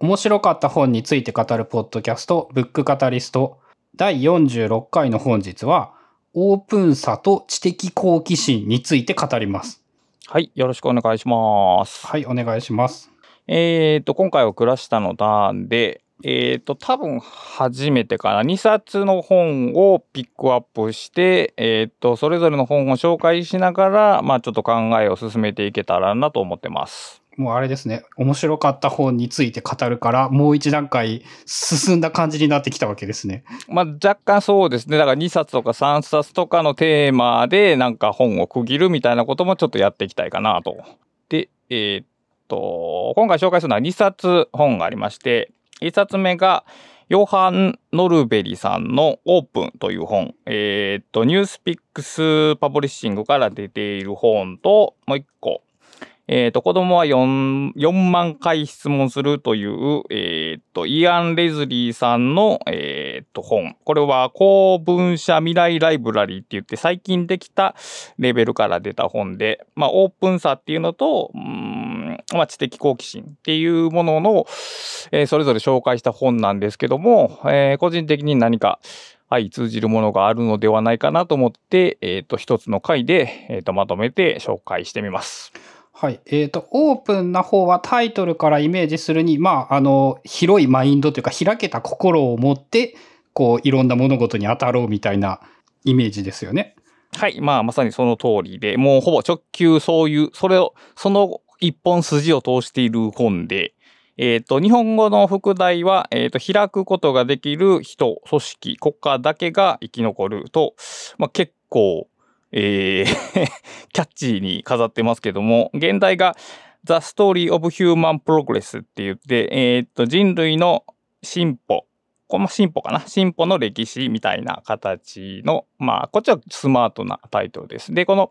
面白かった本について語るポッドキャスト、ブックカタリスト、第46回の本日は、オープンさと知的好奇心について語ります。はい、よろしくお願いします。はい、お願いします。えっ、と、今回は暮らしたの段で、えっ、と、多分初めてかな、2冊の本をピックアップして、えっ、と、それぞれの本を紹介しながら、まあちょっと考えを進めていけたらなと思ってます。もうあれですね、面白かった本について語るから、もう一段階進んだ感じになってきたわけですね。まあ若干そうですね、だから2冊とか3冊とかのテーマでなんか本を区切るみたいなこともちょっとやっていきたいかなと。で、えっ、と、今回紹介するのは2冊本がありまして、1冊目が、ヨハン・ノルベリさんのオープンという本。えっ、と、 NewsPicks パブリッシングから出ている本と、もう一個。えっ、と、子供は 4, 4万回質問するという、えっ、と、イアン・レズリーさんの、えっ、と、本。これは公文社未来ライブラリーって言って最近できたレベルから出た本で、まあ、オープンさっていうのと、うんまあ、知的好奇心っていうものの、えそれぞれ紹介した本なんですけども、え個人的に何か、はい、通じるものがあるのではないかなと思って、えっ、と、一つの回で、えっ、と、まとめて紹介してみます。はい。えっ、と、オープンな方はタイトルからイメージするに、まあ、あの、広いマインドというか、開けた心を持って、こう、いろんな物事に当たろうみたいなイメージですよね。はい。まあ、まさにその通りで、もうほぼ直球そういう、それを、その一本筋を通している本で、えっ、と、日本語の副題は、えっ、と、開くことができる人、組織、国家だけが生き残ると、まあ、結構、えー キャッチーに飾ってますけども、現代が The Story of Human Progress って言って、えっ、と、人類の進歩、この進歩かな進歩の歴史みたいな形の、まあ、こっちはスマートなタイトルです。で、この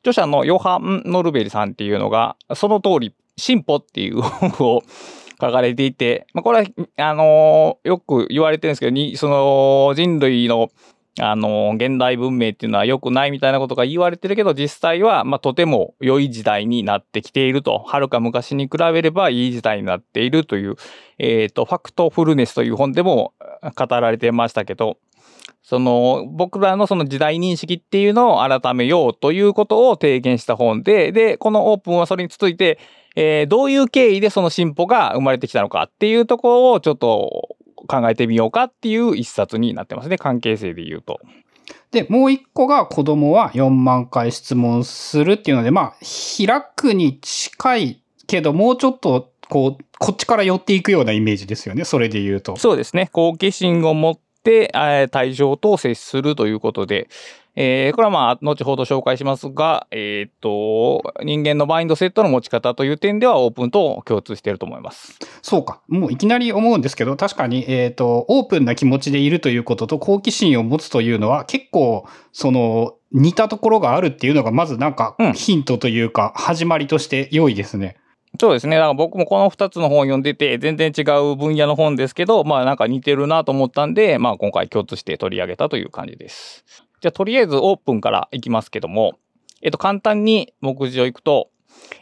著者のヨハン・ノルベリさんっていうのが、その通り、進歩っていう本を書かれていて、まあ、これは、あのよく言われてるんですけど、に、その人類のあの現代文明っていうのは良くないみたいなことが言われてるけど、実際は、まあ、とても良い時代になってきていると。はるか昔に比べればいい時代になっているという、えっ、と、ファクトフルネスという本でも語られてましたけど、その、僕らのその時代認識っていうのを改めようということを提言した本で、で、このオープンはそれについて、えーどういう経緯でその進歩が生まれてきたのかっていうところをちょっと考えてみようかっていう一冊になってますね。関係性で言うと。で、もう一個が子供は4万回質問するっていうので、まあ、開くに近いけど、もうちょっと、こう、こっちから寄っていくようなイメージですよね。それで言うと。そうですね。好奇心を持って、えー対象と接するということで、えーこれはまあ、後ほど紹介しますが、えーっと、人間のマインドセットの持ち方という点ではオープンと共通していると思います。そうか。もういきなり思うんですけど、確かに、えっ、と、オープンな気持ちでいるということと好奇心を持つというのは結構、その、似たところがあるっていうのが、まずなんかうんヒントというか、始まりとして良いですね。そうですね。だから僕もこの2つの本を読んでて、全然違う分野の本ですけど、まあなんか似てるなと思ったんで、まあ今回共通して取り上げたという感じです。じゃあとりあえずオープンからいきますけども、えっと簡単に目次をいくと、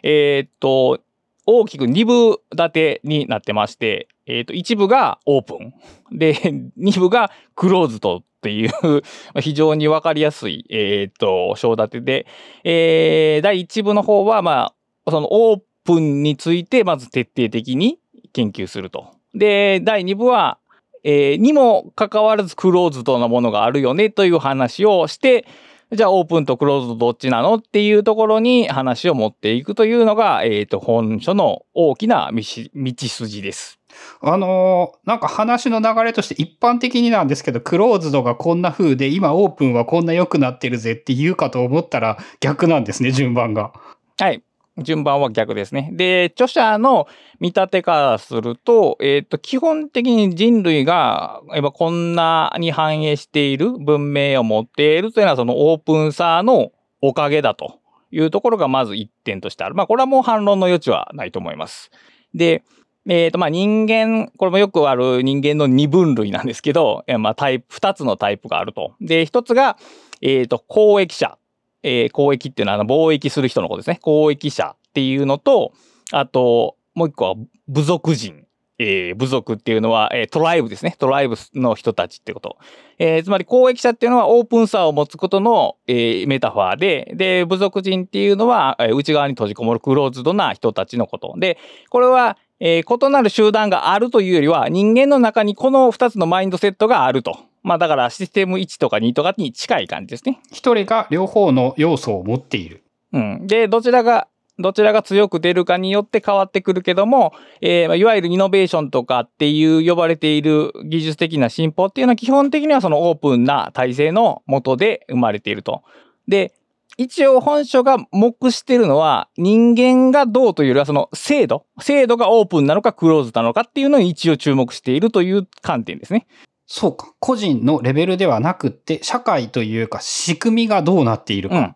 えーっと、大きく2部立てになってまして、えーっと、1部がオープン。で、2部がクローズドっていう、非常にわかりやすい、えーっと、章立てで、えー第1部の方は、まあ、そのオープンについてまず徹底的に研究すると。で、第2部は、えーにもかかわらずクローズドなものがあるよねという話をして、じゃあオープンとクローズドどっちなのっていうところに話を持っていくというのが、えっ、と、本書の大きな道筋です。あのーなんか話の流れとして一般的になんですけど、クローズドがこんな風で、今オープンはこんな良くなってるぜって言うかと思ったら逆なんですね、順番が。はい。順番は逆ですね。で、著者の見立てからすると、えっ、と、基本的に人類が、今こんなに反映している文明を持っているというのは、そのオープンさのおかげだというところがまず一点としてある。まあ、これはもう反論の余地はないと思います。で、えっ、と、まあ、人間、これもよくある人間の二分類なんですけど、まあ、タイプ、二つのタイプがあると。で、一つが、えっ、と、公益者。えー交易っていうのはあの貿易する人のことですね。交易者っていうのと、あと、もう一個は部族人。えー部族っていうのは、えートライブですね。トライブの人たちってこと。えーつまり公益者っていうのはオープンさを持つことの、えメタファーで、で、部族人っていうのは、え内側に閉じこもるクローズドな人たちのこと。で、これは、え異なる集団があるというよりは、人間の中にこの2つのマインドセットがあると。まあだからシステム1とか2とかに近い感じですね。一人が両方の要素を持っている。うん。で、どちらが、どちらが強く出るかによって変わってくるけども、えーまあいわゆるイノベーションとかっていう呼ばれている技術的な進歩っていうのは基本的にはそのオープンな体制の下で生まれていると。で、一応本書が目しているのは人間がどうというよりはその制度、制度がオープンなのかクローズなのかっていうのに一応注目しているという観点ですね。そうか。個人のレベルではなくって、社会というか仕組みがどうなっているか。うん。っ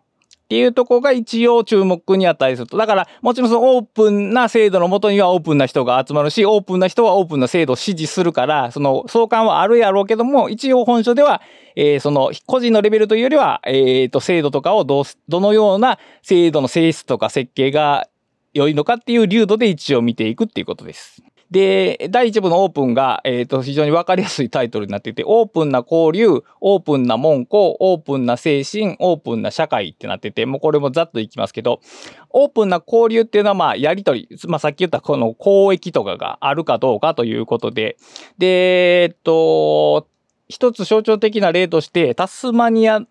ていうとこが一応注目に値すると。だから、もちろんそのオープンな制度のもとにはオープンな人が集まるし、オープンな人はオープンな制度を支持するから、その相関はあるやろうけども、一応本書では、えーその個人のレベルというよりは、えっ、と、制度とかをどう、どのような制度の性質とか設計が良いのかっていう流度で一応見ていくっていうことです。で、第一部のオープンが、えっ、と、非常にわかりやすいタイトルになっていて、オープンな交流、オープンな門戸、オープンな精神、オープンな社会ってなってて、もうこれもざっといきますけど、オープンな交流っていうのは、まあ、やりとり、まあ、さっき言ったこの交易とかがあるかどうかということで、で、えっと、一つ象徴的な例として、タスマニア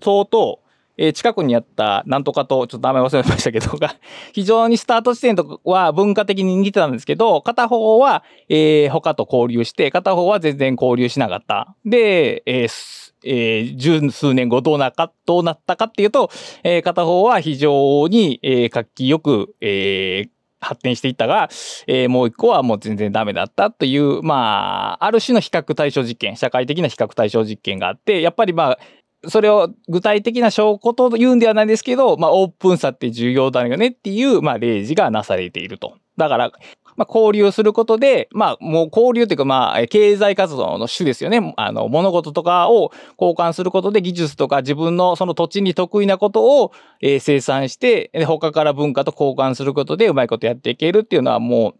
島と、えー近くにあったなんとかと、ちょっと名前忘れましたけど、が、非常にスタート地点とは文化的に似てたんですけど、片方は、えー他と交流して、片方は全然交流しなかった。で、えーえー十数年後どうなか、どうなったかっていうと、えー片方は非常に、えー活気よく、えー発展していったが、えーもう一個はもう全然ダメだったという、まあ、ある種の比較対象実験、社会的な比較対象実験があって、やっぱりまあ、それを具体的な証拠と言うんではないですけど、まあ、オープンさって重要だよねっていう、まあ、例示がなされていると。だから、まあ、交流することで、まあ、もう交流というか、まあ、経済活動の種ですよね。あの、物事とかを交換することで技術とか自分のその土地に得意なことを、えー生産して、他から文化と交換することでうまいことやっていけるっていうのはもう、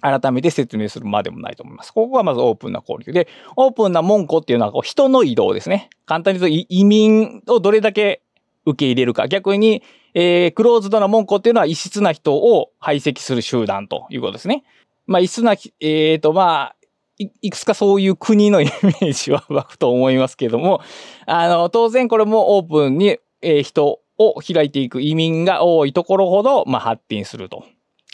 改めて説明するまでもないと思います。ここがまずオープンな交流で、オープンな門戸っていうのはこう人の移動ですね。簡単に言うと移民をどれだけ受け入れるか。逆に、えークローズドな門戸っていうのは異質な人を排斥する集団ということですね。まあ異質な、えっ、とまあ、いいくつかそういう国のイメージは湧くと思いますけども、あの、当然これもオープンに、えー人を開いていく移民が多いところほど、まあ発展すると。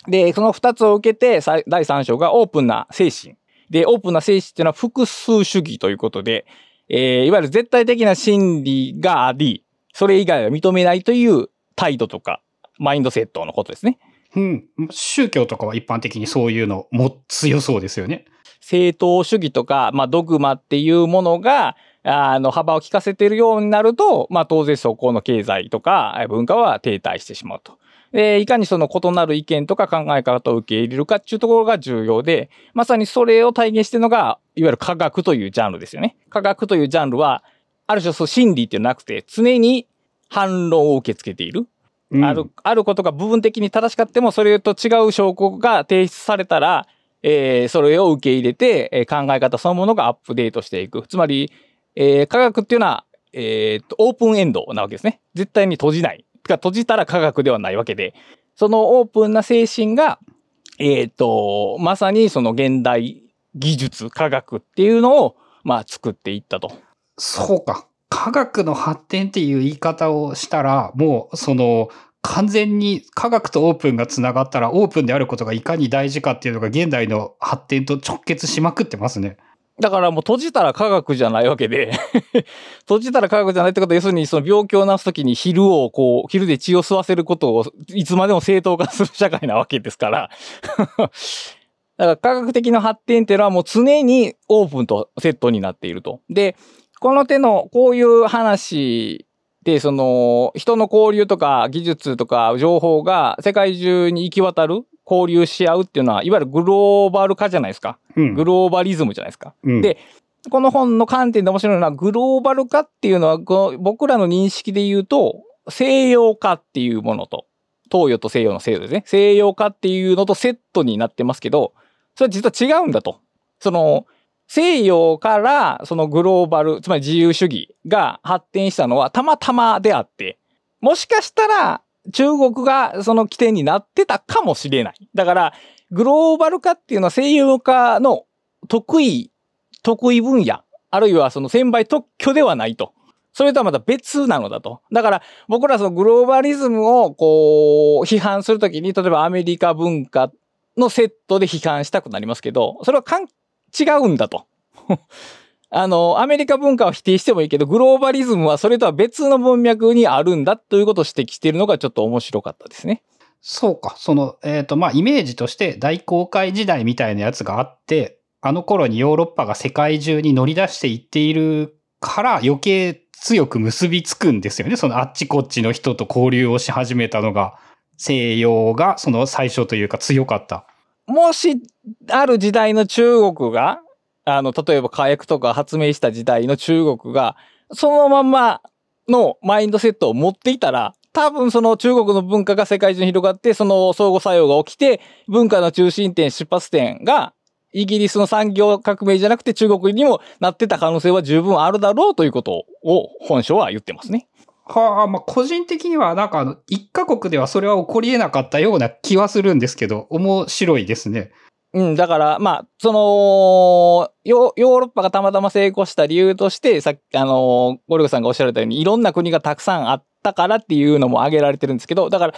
で、その二つを受けて、さ第三章がオープンな精神。で、オープンな精神っていうのは複数主義ということで、えーいわゆる絶対的な真理があり、それ以外は認めないという態度とか、マインドセットのことですね。うん。宗教とかは一般的にそういうのも強そうですよね。正当主義とか、まあ、ドグマっていうものが、あの、幅を利かせているようになると、まあ、当然そこの経済とかえ文化は停滞してしまうと。で、いかにその異なる意見とか考え方を受け入れるかっていうところが重要で、まさにそれを体現しているのが、いわゆる科学というジャンルですよね。科学というジャンルは、ある種そう真理っていうのはなくて、常に反論を受け付けている。うんある、あることが部分的に正しかっても、それと違う証拠が提出されたら、えーそれを受け入れて、えー考え方そのものがアップデートしていく。つまり、えー科学っていうのは、えーっと、オープンエンドなわけですね。絶対に閉じない。てか閉じたら科学ではないわけで、そのオープンな精神が、えーと、まさにその現代技術、科学っていうのを、まあ、作っていったと。そうか。科学の発展っていう言い方をしたら、もうその完全に科学とオープンがつながったらオープンであることがいかに大事かっていうのが現代の発展と直結しまくってますね。だからもう閉じたら科学じゃないわけで、閉じたら科学じゃないってことは、要するにその病気を治すときに昼をこう、昼で血を吸わせることをいつまでも正当化する社会なわけですから。だから科学的な発展っていうのはもう常にオープンとセットになっていると。で、この手のこういう話で、その人の交流とか技術とか情報が世界中に行き渡る、交流し合うっていうのは、いわゆるグローバル化じゃないですか。うん。グローバリズムじゃないですか。うんでこの本の観点で面白いのは、グローバル化っていうのは、この僕らの認識で言うと、西洋化っていうものと、東洋と西洋の西洋ですね。西洋化っていうのとセットになってますけど、それは実は違うんだと。その、西洋からそのグローバル、つまり自由主義が発展したのはたまたまであって、もしかしたら中国がその起点になってたかもしれない。だから、グローバル化っていうのは西洋化の得意、得意分野、あるいはその専売特許ではないと。それとはまた別なのだと。だから僕らそのグローバリズムをこう批判するときに、例えばアメリカ文化のセットで批判したくなりますけど、それは違うんだと。あの、アメリカ文化を否定してもいいけど、グローバリズムはそれとは別の文脈にあるんだということを指摘しているのがちょっと面白かったですね。そうか。その、えっ、と、まあ、イメージとして大航海時代みたいなやつがあって、あの頃にヨーロッパが世界中に乗り出していっているから余計強く結びつくんですよね。そのあっちこっちの人と交流をし始めたのが、西洋がその最初というか強かった。もし、ある時代の中国が、あの、例えば火薬とか発明した時代の中国が、そのまんまのマインドセットを持っていたら、多分その中国の文化が世界中に広がって、その相互作用が起きて、文化の中心点、出発点が、イギリスの産業革命じゃなくて中国にもなってた可能性は十分あるだろうということを本書は言ってますね。はあ、まあ、個人的にはなんかあの、一カ国ではそれは起こり得なかったような気はするんですけど、面白いですね。うん、だから、まあ、その、ヨヨーロッパがたまたま成功した理由として、さっき、あの、ゴルゴさんがおっしゃられたように、いろんな国がたくさんあったからっていうのも挙げられてるんですけど、だから、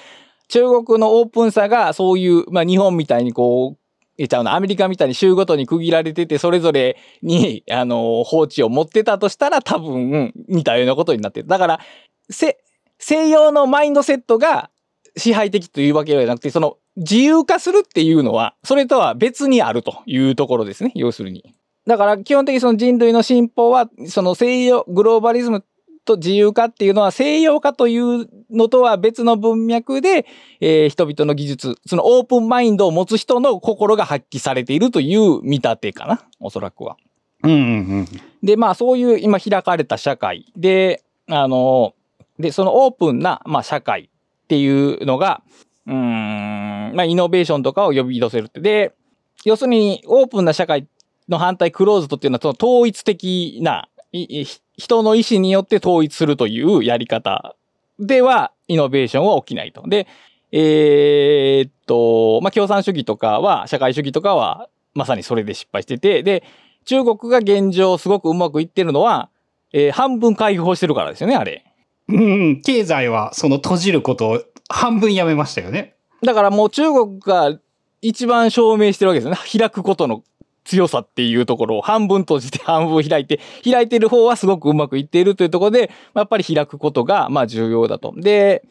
中国のオープンさがそういう、まあ、日本みたいにこう、えちゃうな、アメリカみたいに州ごとに区切られてて、それぞれに、あの、法治を持ってたとしたら、多分、似たようなことになってる。だから、せ、西洋のマインドセットが支配的というわけではなくて、その自由化するっていうのは、それとは別にあるというところですね。要するに。だから基本的にその人類の進歩は、その西洋、グローバリズムと自由化っていうのは西洋化というのとは別の文脈で、えー人々の技術、そのオープンマインドを持つ人の心が発揮されているという見立てかな。おそらくは。うんうんうん。で、まあそういう今開かれた社会で、あの、で、そのオープンな、まあ社会っていうのが、うーん、まあイノベーションとかを呼び出せるって。で、要するにオープンな社会の反対クローズドっていうのはその統一的な、人の意思によって統一するというやり方ではイノベーションは起きないと。で、えーっと、まあ共産主義とかは、社会主義とかはまさにそれで失敗してて、で、中国が現状すごくうまくいってるのは、えー半分開放してるからですよね、あれ。うん、経済はその閉じることを半分やめましたよね。だからもう中国が一番証明してるわけですよね。開くことの強さっていうところを半分閉じて半分開いて、開いてる方はすごくうまくいっているというところで、やっぱり開くことがまあ重要だと。で、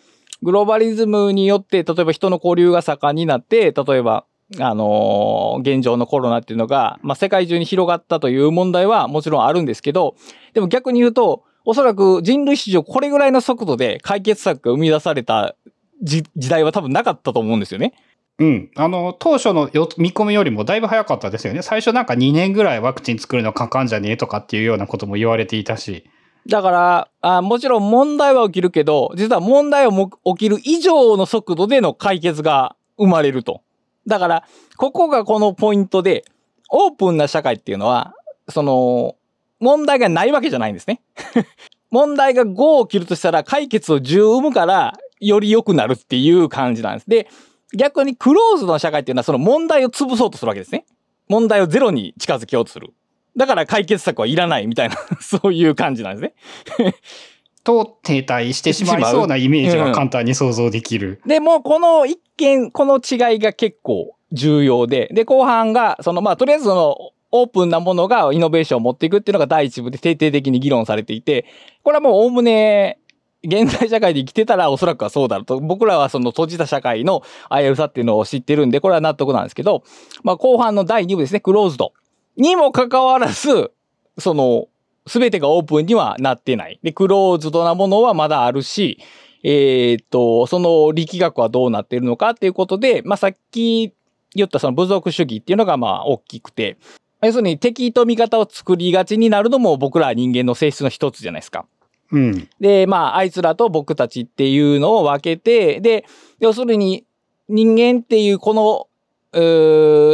グローバリズムによって、例えば人の交流が盛んになって、例えば、あのー現状のコロナっていうのが、まあ、世界中に広がったという問題はもちろんあるんですけど、でも逆に言うと、おそらく人類史上これぐらいの速度で解決策が生み出された時時代は多分なかったと思うんですよね。うん。あの、当初のよ見込みよりもだいぶ早かったですよね。最初なんか2年ぐらいワクチン作るのかかんじゃねえとかっていうようなことも言われていたし。だからあ、もちろん問題は起きるけど、実は問題をも起きる以上の速度での解決が生まれると。だから、ここがこのポイントで、オープンな社会っていうのは、その、問題がないわけじゃないんですね。問題が5起きるとしたら解決を10生むから、より良くなるっていう感じなんです。で、逆にクローズドな社会っていうのはその問題を潰そうとするわけですね。問題をゼロに近づけようとする。だから解決策はいらないみたいな、そういう感じなんですね。と停滞してしまいそうなイメージが簡単に想像できる。でも、この一見、この違いが結構重要で、で、後半が、その、まあ、とりあえずその、オープンなものがイノベーションを持っていくっていうのが第一部で徹底的に議論されていて、これはもうおおむね、現代社会で生きてたらおそらくはそうだろうと。僕らはその閉じた社会の危うさっていうのを知ってるんで、これは納得なんですけど、まあ後半の第2部ですね、クローズド。にもかかわらず、その、すべてがオープンにはなってない。で、クローズドなものはまだあるし、えーっと、その力学はどうなっているのかっていうことで、まあさっき言ったその部族主義っていうのがまあ大きくて、要するに敵と味方を作りがちになるのも僕ら人間の性質の一つじゃないですか。うん。で、まあ、あいつらと僕たちっていうのを分けて、で、要するに人間っていうこの、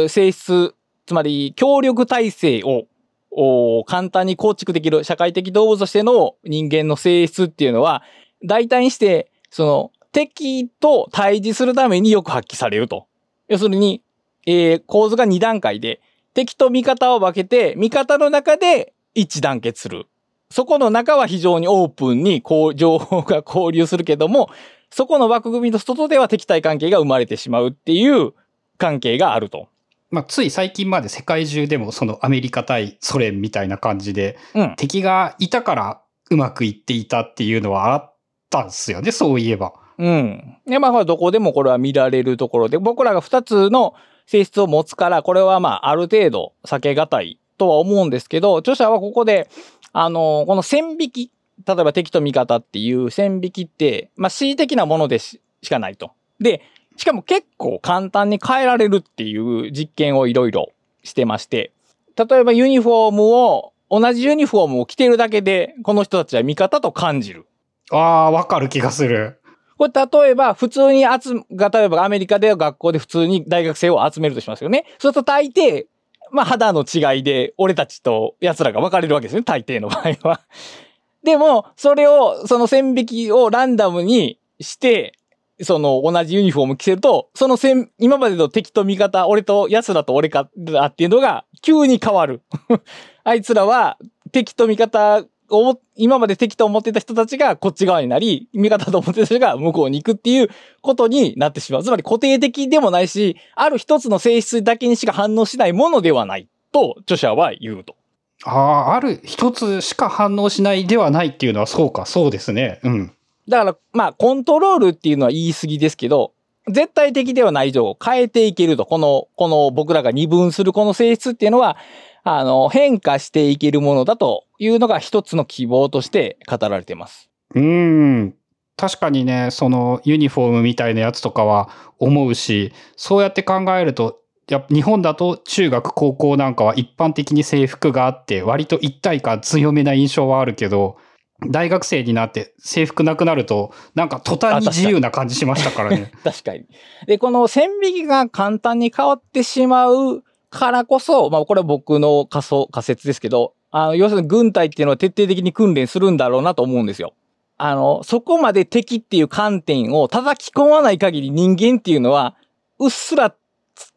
性質つまり協力体制をお簡単に構築できる社会的動物としての人間の性質っていうのは、大体にして、その敵と対峙するためによく発揮されると。要するに、えー構図が2段階で、敵と味方を分けて、味方の中で一致団結する。そこの中は非常にオープンにこう情報が交流するけども、そこの枠組みの外では敵対関係が生まれてしまうっていう関係があると。まあ、つい最近まで世界中でもそのアメリカ対ソ連みたいな感じで、うん。敵がいたからうまくいっていたっていうのはあったんですよね、そういえば。うん。で、まあ、どこでもこれは見られるところで、僕らが2つの性質を持つから、これはまあ、ある程度避けがたいとは思うんですけど、著者はここで、あの、この線引き、例えば敵と味方っていう線引きって、まあ、恣意的なものでししかないと。で、しかも結構簡単に変えられるっていう実験をいろいろしてまして、例えばユニフォームを、同じユニフォームを着てるだけで、この人たちは味方と感じる。ああ、わかる気がする。これ例えば普通に集が、例えばアメリカで学校で普通に大学生を集めるとしますよね。そうすると大抵、まあ肌の違いで俺たちと奴らが分かれるわけですね。大抵の場合は。でも、それを、その線引きをランダムにして、その同じユニフォーム着せると、その線、今までの敵と味方、俺と奴らと俺かっていうのが急に変わる。あいつらは敵と味方、今まで敵と思ってた人たちがこっち側になり、味方と思ってた人が向こうに行くっていうことになってしまう。つまり固定的でもないし、ある一つの性質だけにしか反応しないものではないと著者は言うと。ああ、ある一つしか反応しないではないっていうのはそうか、そうですね。うん。だから、まあ、コントロールっていうのは言い過ぎですけど、絶対的ではない以上変えていけると。この、この僕らが二分するこの性質っていうのは、あの、変化していけるものだというのが一つの希望として語られています。うーん。確かにね、そのユニフォームみたいなやつとかは思うし、そうやって考えると、やっぱ日本だと中学高校なんかは一般的に制服があって、割と一体感強めな印象はあるけど、大学生になって制服なくなると、なんか途端に自由な感じしましたからね。確かに。で、この線引きが簡単に変わってしまうからこそ、まあこれは僕の仮想、仮説ですけど、あの、要するに軍隊っていうのは徹底的に訓練するんだろうなと思うんですよ。あの、そこまで敵っていう観点を叩き込まない限り人間っていうのは、うっすら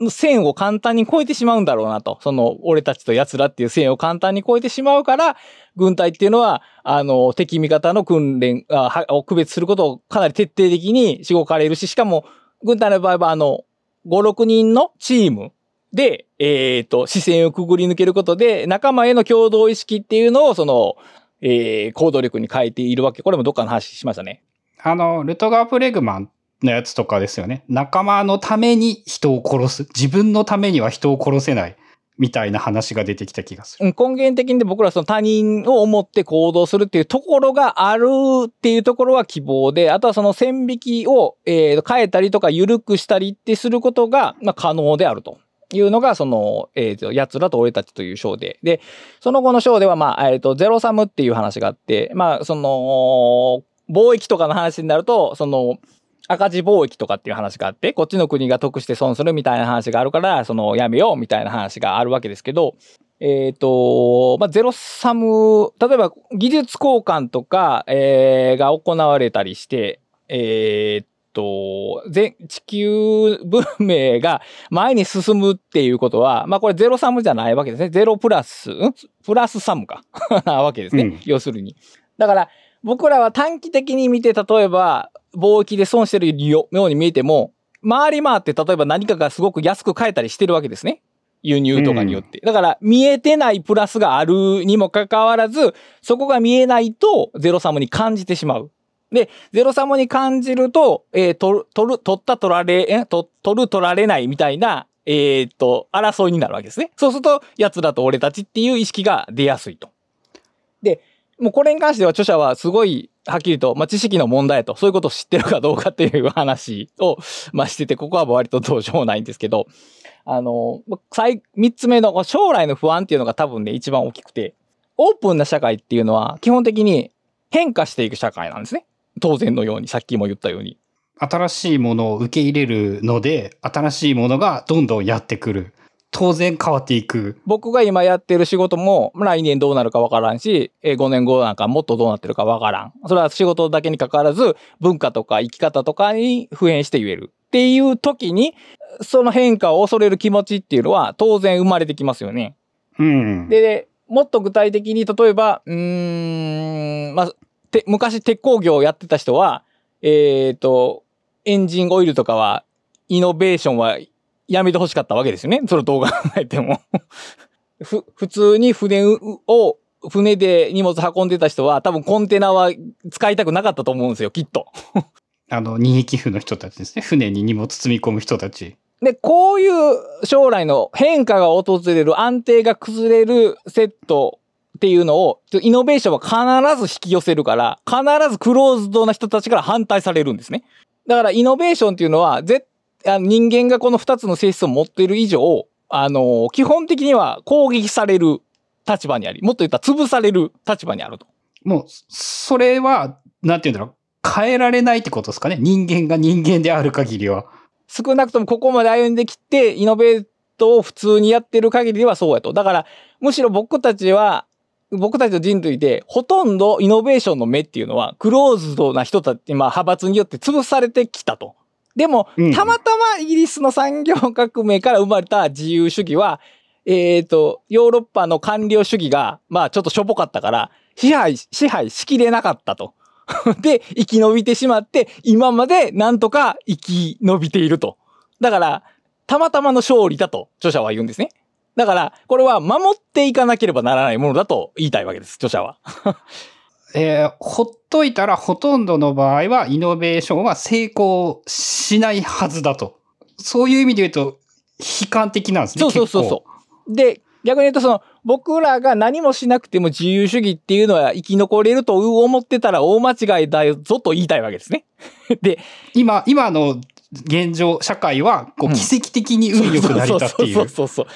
線を簡単に越えてしまうんだろうなと。その、俺たちと奴らっていう線を簡単に越えてしまうから、軍隊っていうのは、あの、敵味方の訓練を区別することをかなり徹底的にしごかれるし、しかも、軍隊の場合は、あの、5、6人のチームで、えっ、と、視線をくぐり抜けることで、仲間への共同意識っていうのを、その、えー行動力に変えているわけ。これもどっかの話しましたね。あの、ルトガー・プレグマンのやつとかですよね。仲間のために人を殺す。自分のためには人を殺せない。みたいな話が出てきた気がする。うん根源的に僕らはその他人を思って行動するっていうところがあるっていうところは希望で、あとはその線引きを、えー変えたりとか緩くしたりってすることが、まあ、可能であると。いうのが、その、えっ、と、奴らと俺たちという章で。で、その後の章では、まあ、えっ、と、ゼロサムっていう話があって、まあ、その、貿易とかの話になると、その、赤字貿易とかっていう話があって、こっちの国が得して損するみたいな話があるから、その、やめようみたいな話があるわけですけど、えっ、と、まあ、ゼロサム、例えば技術交換とか、えーが行われたりして、えっと、全地球文明が前に進むっていうことは、まあ、これゼロサムじゃないわけですね。ゼロプラス、ん？プラスサムか。な わけですね。うん要するに。だから、僕らは短期的に見て、例えば、貿易で損してるよように見えても、回り回って例えば何かがすごく安く買えたりしてるわけですね。輸入とかによって。だから、見えてないプラスがあるにもかかわらず、そこが見えないと、ゼロサムに感じてしまう。で、ゼロサムに感じると、えー、取る、取る、取った取られ、え、と取る取られないみたいな、えーっと、争いになるわけですね。そうすると、奴らと俺たちっていう意識が出やすいと。で、もうこれに関しては著者はすごいはっきりと、まあ、知識の問題と、そういうことを知ってるかどうかっていう話を、まあ、してて、ここは割とどうしようもないんですけど、あの、最、三つ目の将来の不安っていうのが多分ね、一番大きくて、オープンな社会っていうのは基本的に変化していく社会なんですね。当然のように、さっきも言ったように。新しいものを受け入れるので、新しいものがどんどんやってくる。当然変わっていく。僕が今やってる仕事も来年どうなるかわからんし、え5年後なんかもっとどうなってるかわからん。それは仕事だけに関わらず文化とか生き方とかに普遍して言える。っていう時に、その変化を恐れる気持ちっていうのは当然生まれてきますよね。うん。で、もっと具体的に例えば、うーん、まあ、て昔鉄工業をやってた人は、えっ、と、エンジンオイルとかは、イノベーションはやめてほしかったわけですよね。その動画考えても。ふ、普通に船を、船で荷物運んでた人は多分コンテナは使いたくなかったと思うんですよ、きっと。あの、二匹夫の人たちですね。船に荷物積み込む人たち。で、こういう将来の変化が訪れる、安定が崩れるセットっていうのを、イノベーションは必ず引き寄せるから、必ずクローズドな人たちから反対されるんですね。だから、イノベーションっていうのは、ぜあの人間がこの二つの性質を持っている以上、あの、基本的には攻撃される立場にあり、もっと言ったら潰される立場にあると。もう、それは、なんて言うんだろう。変えられないってことですかね。人間が人間である限りは。少なくともここまで歩んできて、イノベートを普通にやってる限りではそうやと。だから、むしろ僕たちは、僕たちの人類で、ほとんどイノベーションの目っていうのは、クローズドな人たち、まあ派閥によって潰されてきたと。でも、うんたまたまイギリスの産業革命から生まれた自由主義は、えっ、と、ヨーロッパの官僚主義が、まあちょっとしょぼかったから、支配、支配しきれなかったと。で、生き延びてしまって、今までなんとか生き延びていると。だから、たまたまの勝利だと著者は言うんですね。だから、これは守っていかなければならないものだと言いたいわけです、著者は。えーほっといたらほとんどの場合はイノベーションは成功しないはずだと。そういう意味で言うと、悲観的なんですね。そうそうそうそう。で、逆に言うとその、僕らが何もしなくても自由主義っていうのは生き残れると思ってたら大間違いだよぞと言いたいわけですね。で、今、今の現状、社会は、こう、うん奇跡的に運良く成り立っている。そうそうそうそう。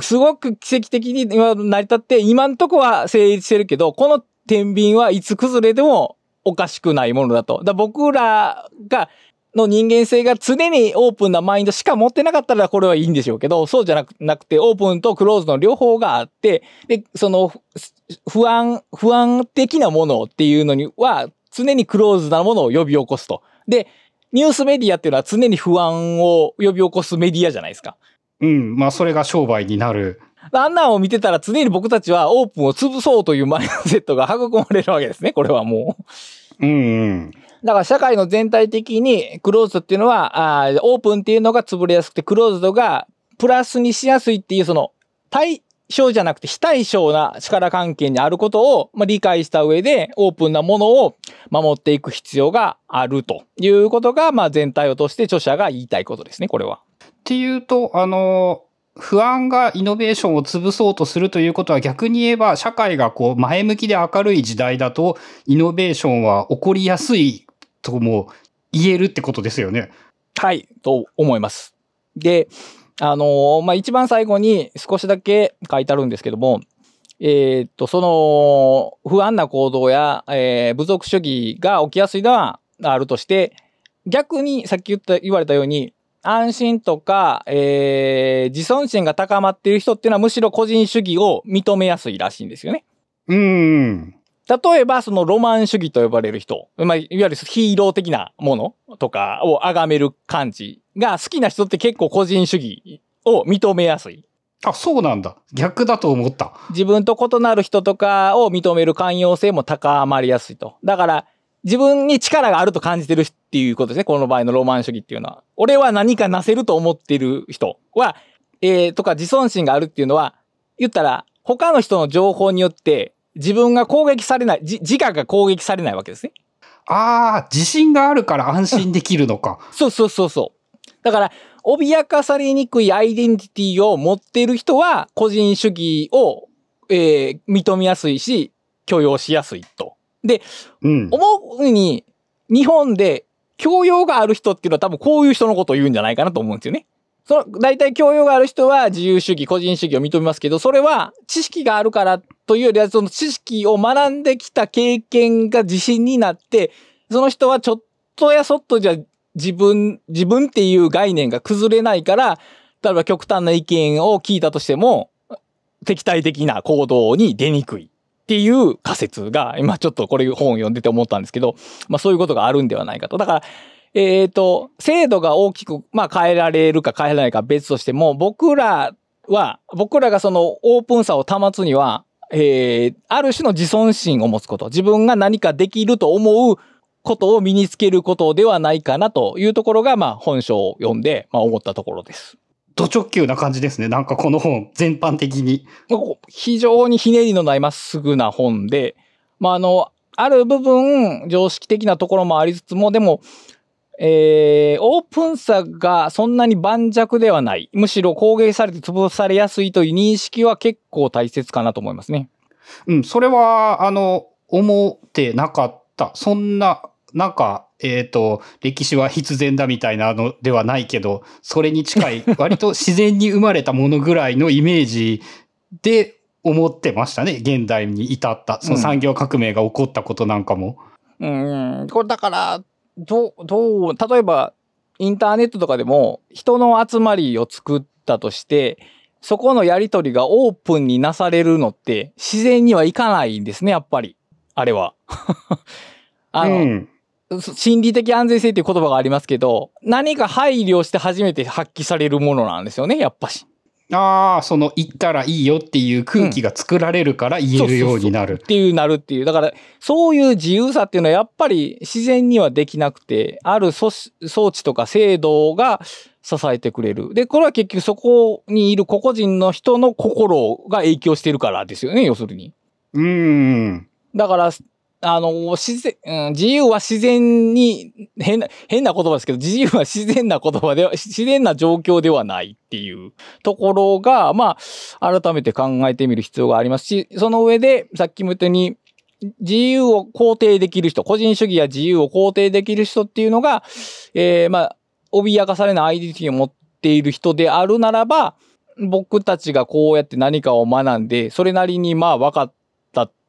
すごく奇跡的に今成り立って、今んとこは成立してるけど、この天秤はいつ崩れてもおかしくないものだと。だら僕らが、の人間性が常にオープンなマインドしか持ってなかったらこれはいいんでしょうけど、そうじゃなくてオープンとクローズの両方があって、で、その不安、不安的なものっていうのには常にクローズなものを呼び起こすと。で、ニュースメディアっていうのは常に不安を呼び起こすメディアじゃないですか。うん。まあ、それが商売になる。あんなんを見てたら常に僕たちはオープンを潰そうというマインドセットが育まれるわけですね。これはもう。うんうん。だから社会の全体的にクローズドっていうのは、あーオープンっていうのが潰れやすくて、クローズドがプラスにしやすいっていうその対象じゃなくて非対称な力関係にあることを、まあ、理解した上でオープンなものを守っていく必要があるということが、まあ全体を通して著者が言いたいことですね、これは。っていうと、あの、不安がイノベーションを潰そうとするということは逆に言えば社会がこう前向きで明るい時代だとイノベーションは起こりやすいとも言えるってことですよね。はい、と思います。で、あのーまあ、一番最後に少しだけ書いてあるんですけども、えーっと、その、不安な行動や、えー部族主義が起きやすいのはあるとして、逆にさっき言った、言われたように、安心とか、えー自尊心が高まっている人っていうのはむしろ個人主義を認めやすいらしいんですよね。うん。例えば、そのロマン主義と呼ばれる人、まあ、いわゆるヒーロー的なものとかを崇める感じが好きな人って結構個人主義を認めやすい。あ、そうなんだ。逆だと思った。自分と異なる人とかを認める寛容性も高まりやすいと。だから、自分に力があると感じてるっていうことですね。この場合のロマン主義っていうのは。俺は何かなせると思ってる人は、えー、とか自尊心があるっていうのは、言ったら、他の人の情報によって、自分が攻撃されない、じ自我が攻撃されないわけですね。ああ、自信があるから安心できるのか。そうそうそうそう。だから、脅かされにくいアイデンティティを持っている人は、個人主義を、えー認めやすいし、許容しやすいと。で、うん。思うに、日本で教養がある人っていうのは多分こういう人のことを言うんじゃないかなと思うんですよね。その、大体教養がある人は自由主義、個人主義を認めますけど、それは知識があるからというよりは、その知識を学んできた経験が自信になって、その人はちょっとやそっとじゃ自分、自分っていう概念が崩れないから、例えば極端な意見を聞いたとしても、敵対的な行動に出にくいっていう仮説が、今ちょっとこれ本を読んでて思ったんですけど、まあそういうことがあるんではないかと。だから、えっ、と、制度が大きく、まあ変えられるか変えられないか別としても、僕らは、僕らがそのオープンさを保つには、えー、ある種の自尊心を持つこと。自分が何かできると思うことを身につけることではないかなというところが、まあ本書を読んで、まあ思ったところです。ド直球な感じですね。なんかこの本、全般的に。非常にひねりのないまっすぐな本で、まあ、あの、ある部分、常識的なところもありつつも、でも、えー、オープンさがそんなに盤石ではない。むしろ攻撃されて潰されやすいという認識は結構大切かなと思いますね。うん、それは、あの、思ってなかった。そんな、なんか、えっ、ー、と、歴史は必然だみたいなのではないけど、それに近い、割と自然に生まれたものぐらいのイメージで思ってましたね。現代に至った。その産業革命が起こったことなんかも。うん、うん、これだから、どう、どう、例えば、インターネットとかでも人の集まりを作ったとして、そこのやりとりがオープンになされるのって自然にはいかないんですね、やっぱり。あれは。あの、うん心理的安全性っていう言葉がありますけど、何か配慮して初めて発揮されるものなんですよね、やっぱし。ああ、その言ったらいいよっていう空気が作られるから言えるようになる。っていうなるっていう。だから、そういう自由さっていうのはやっぱり自然にはできなくて、ある装置とか制度が支えてくれる。で、これは結局そこにいる個々人の人の心が影響してるからですよね、要するに。うん。だから、あの、自然、うん、自由は自然に、変な、変な言葉ですけど、自由は自然な言葉では、自然な状況ではないっていうところが、まあ、改めて考えてみる必要がありますし、その上で、さっきも言ったように、自由を肯定できる人、個人主義や自由を肯定できる人っていうのが、えー、まあ、脅かされないアイデンティティを持っている人であるならば、僕たちがこうやって何かを学んで、それなりにまあ分かっ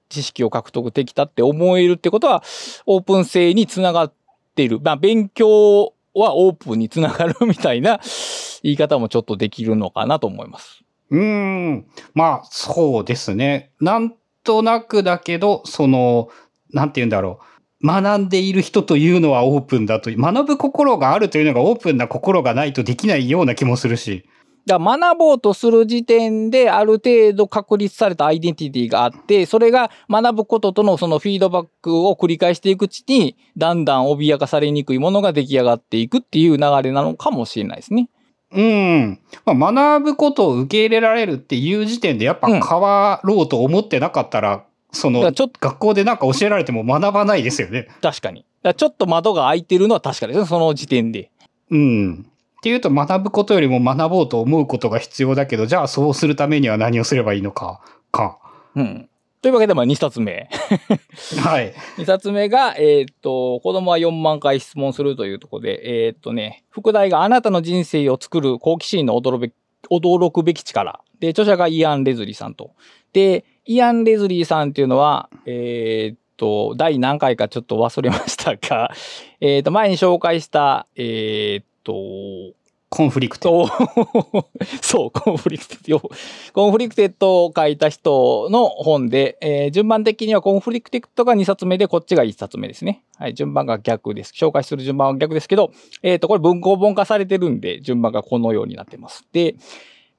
知識を獲得できたって思えるってことは、オープン性につながっている。まあ、勉強はオープンにつながるみたいな 言い方もちょっとできるのかなと思います。うん。まあ、そうですね。なんとなくだけど、その、なんて言うんだろう。学んでいる人というのはオープンだと学ぶ心があるというのがオープンな心がないとできないような気もするし。だ学ぼうとする時点である程度確立されたアイデンティティがあって、それが学ぶこととのそのフィードバックを繰り返していくうちに、だんだん脅かされにくいものが出来上がっていくっていう流れなのかもしれないですね。うん。まあ、学ぶことを受け入れられるっていう時点でやっぱ変わろうと思ってなかったら、うん、その、ちょっと学校でなんか教えられても学ばないですよね。確かに。ちょっと窓が開いてるのは確かですね、その時点で。うん。っていうと学ぶことよりも学ぼうと思うことが必要だけど、じゃあそうするためには何をすればいいのか、か。うん。というわけで、まあ、2冊目。はい。2冊目が、えー、っと、子供は4万回質問するというところで、えー、っとね、副題があなたの人生を作る好奇心の驚べ驚くべき力。で、著者がイアン・レズリーさんと。で、イアン・レズリーさんっていうのは、えー、っと、第何回かちょっと忘れましたが、えっと、前に紹介した、えー、っと、コンフリクテッド。そう、コンフリクテッド。コンフリクテッドを書いた人の本で、えー、順番的には Conflicted が2冊目で、こっちが1冊目ですね。はい、順番が逆です。紹介する順番は逆ですけど、えっ、ー、と、これ文庫本化されてるんで、順番がこのようになってます。で、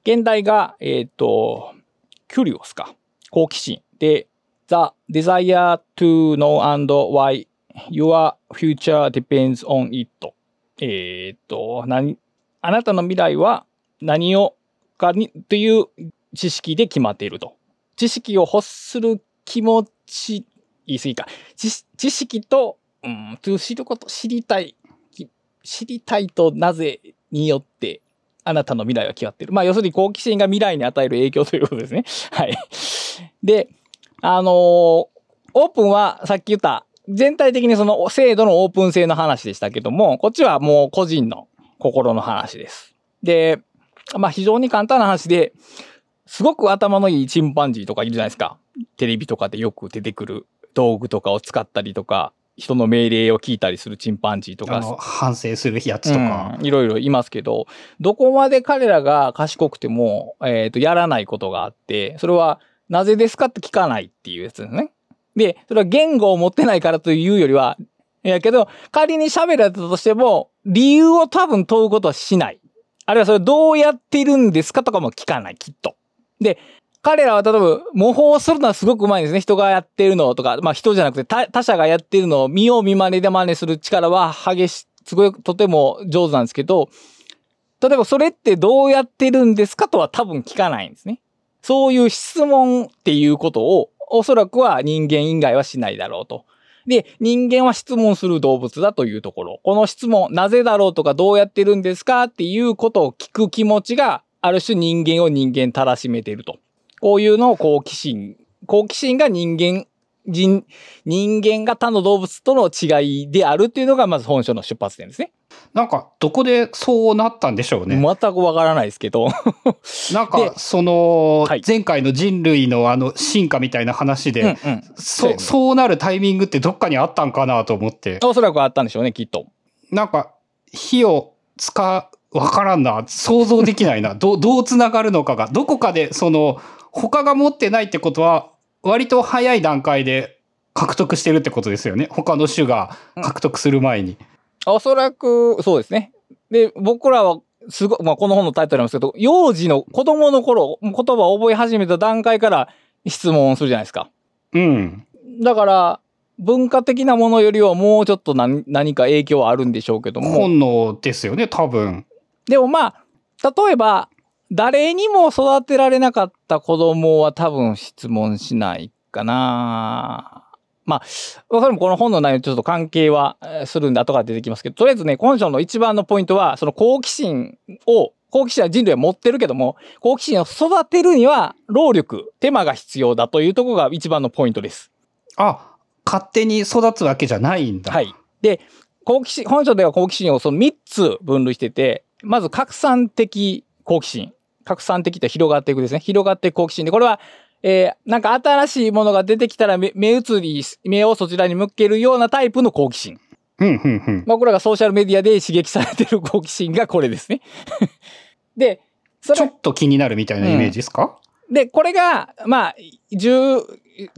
現代が、えっ、ー、と、キュリオスか。好奇心。で、The desire to know and why your future depends on it. えー、っと、何、あなたの未来は何をかに、という知識で決まっていると。知識を欲する気持ち、言い過ぎか。知識と、うん、と知ること、知りたい、知りたいとなぜによって、あなたの未来は決まっている。まあ、要するに好奇心が未来に与える影響ということですね。はい。で、あのー、オープンはさっき言った全体的にその制度のオープン性の話でしたけども、こっちはもう個人の心の話です。で、まあ非常に簡単な話で、すごく頭のいいチンパンジーとかいるじゃないですか。テレビとかでよく出てくる道具とかを使ったりとか、人の命令を聞いたりするチンパンジーとか、反省するやつとか。うんいろいろいますけど、どこまで彼らが賢くても、えっ、と、やらないことがあって、それは、なぜですかって聞かないっていうやつですね。で、それは言語を持ってないからというよりは、やけど、仮に喋られたとしても、理由を多分問うことはしない。あるいはそれどうやってるんですかとかも聞かない、きっと。で、彼らは例えば模倣するのはすごくうまいんですね。人がやってるのとか、まあ人じゃなくて他他者がやってるのを見よう見まねで真似する力は激し、すごいとても上手なんですけど、例えばそれってどうやってるんですかとは多分聞かないんですね。そういう質問っていうことをおそらくは人間以外はしないだろうと。で、人間は質問する動物だというところ。この質問、なぜだろうとかどうやってるんですかっていうことを聞く気持ちが、ある種人間を人間たらしめていると。こういうのを好奇心。好奇心が人間、人、人間が他の動物との違いであるっていうのがまず本書の出発点ですね。なんか、どこでそうなったんでしょうね。全くわからないですけど。なんかで、そのはい、前回の人類のあの、進化みたいな話で、うんうん。そそうなるタイミングってどっかにあったんかなと思って、おそらくあったんでしょうね、きっと。なんか、火を使う、わからんな。想像できないな。どう、どう繋がるのかが。どこかで、その、他が持ってないってことは、割と早い段階で獲得してるってことですよね。他の種が獲得する前に。おそらく、そうですね。で、僕らは、すごい、まあ、この本のタイトルなんですけど、幼児の子供の頃、言葉を覚え始めた段階から質問をするじゃないですか。うん。だから、文化的なものよりはもうちょっと何何か影響はあるんでしょうけども。本能ですよね、多分。でもまあ、例えば、誰にも育てられなかった子供は多分質問しないかな。まあ、わかるこの本の内容とちょっと関係はえーするんで後から出てきますけど、とりあえずね、今章の一番のポイントは、その好奇心を、好奇心は人類は持ってるけども、好奇心を育てるには労力、手間が必要だというところが一番のポイントです。あ、勝手に育つわけじゃないんだ。はい。で、好奇心、本書では好奇心をその3つ分類してて、まず拡散的好奇心。拡散的って広がっていくですね。広がって好奇心で、これは、えーなんか新しいものが出てきたら目目移り、目をそちらに向けるようなタイプの好奇心。うん、うん、うん。まあ、これがソーシャルメディアで刺激されてる好奇心がこれですね。で、それちょっと気になるみたいなイメージですか、で、これが、まあ、重、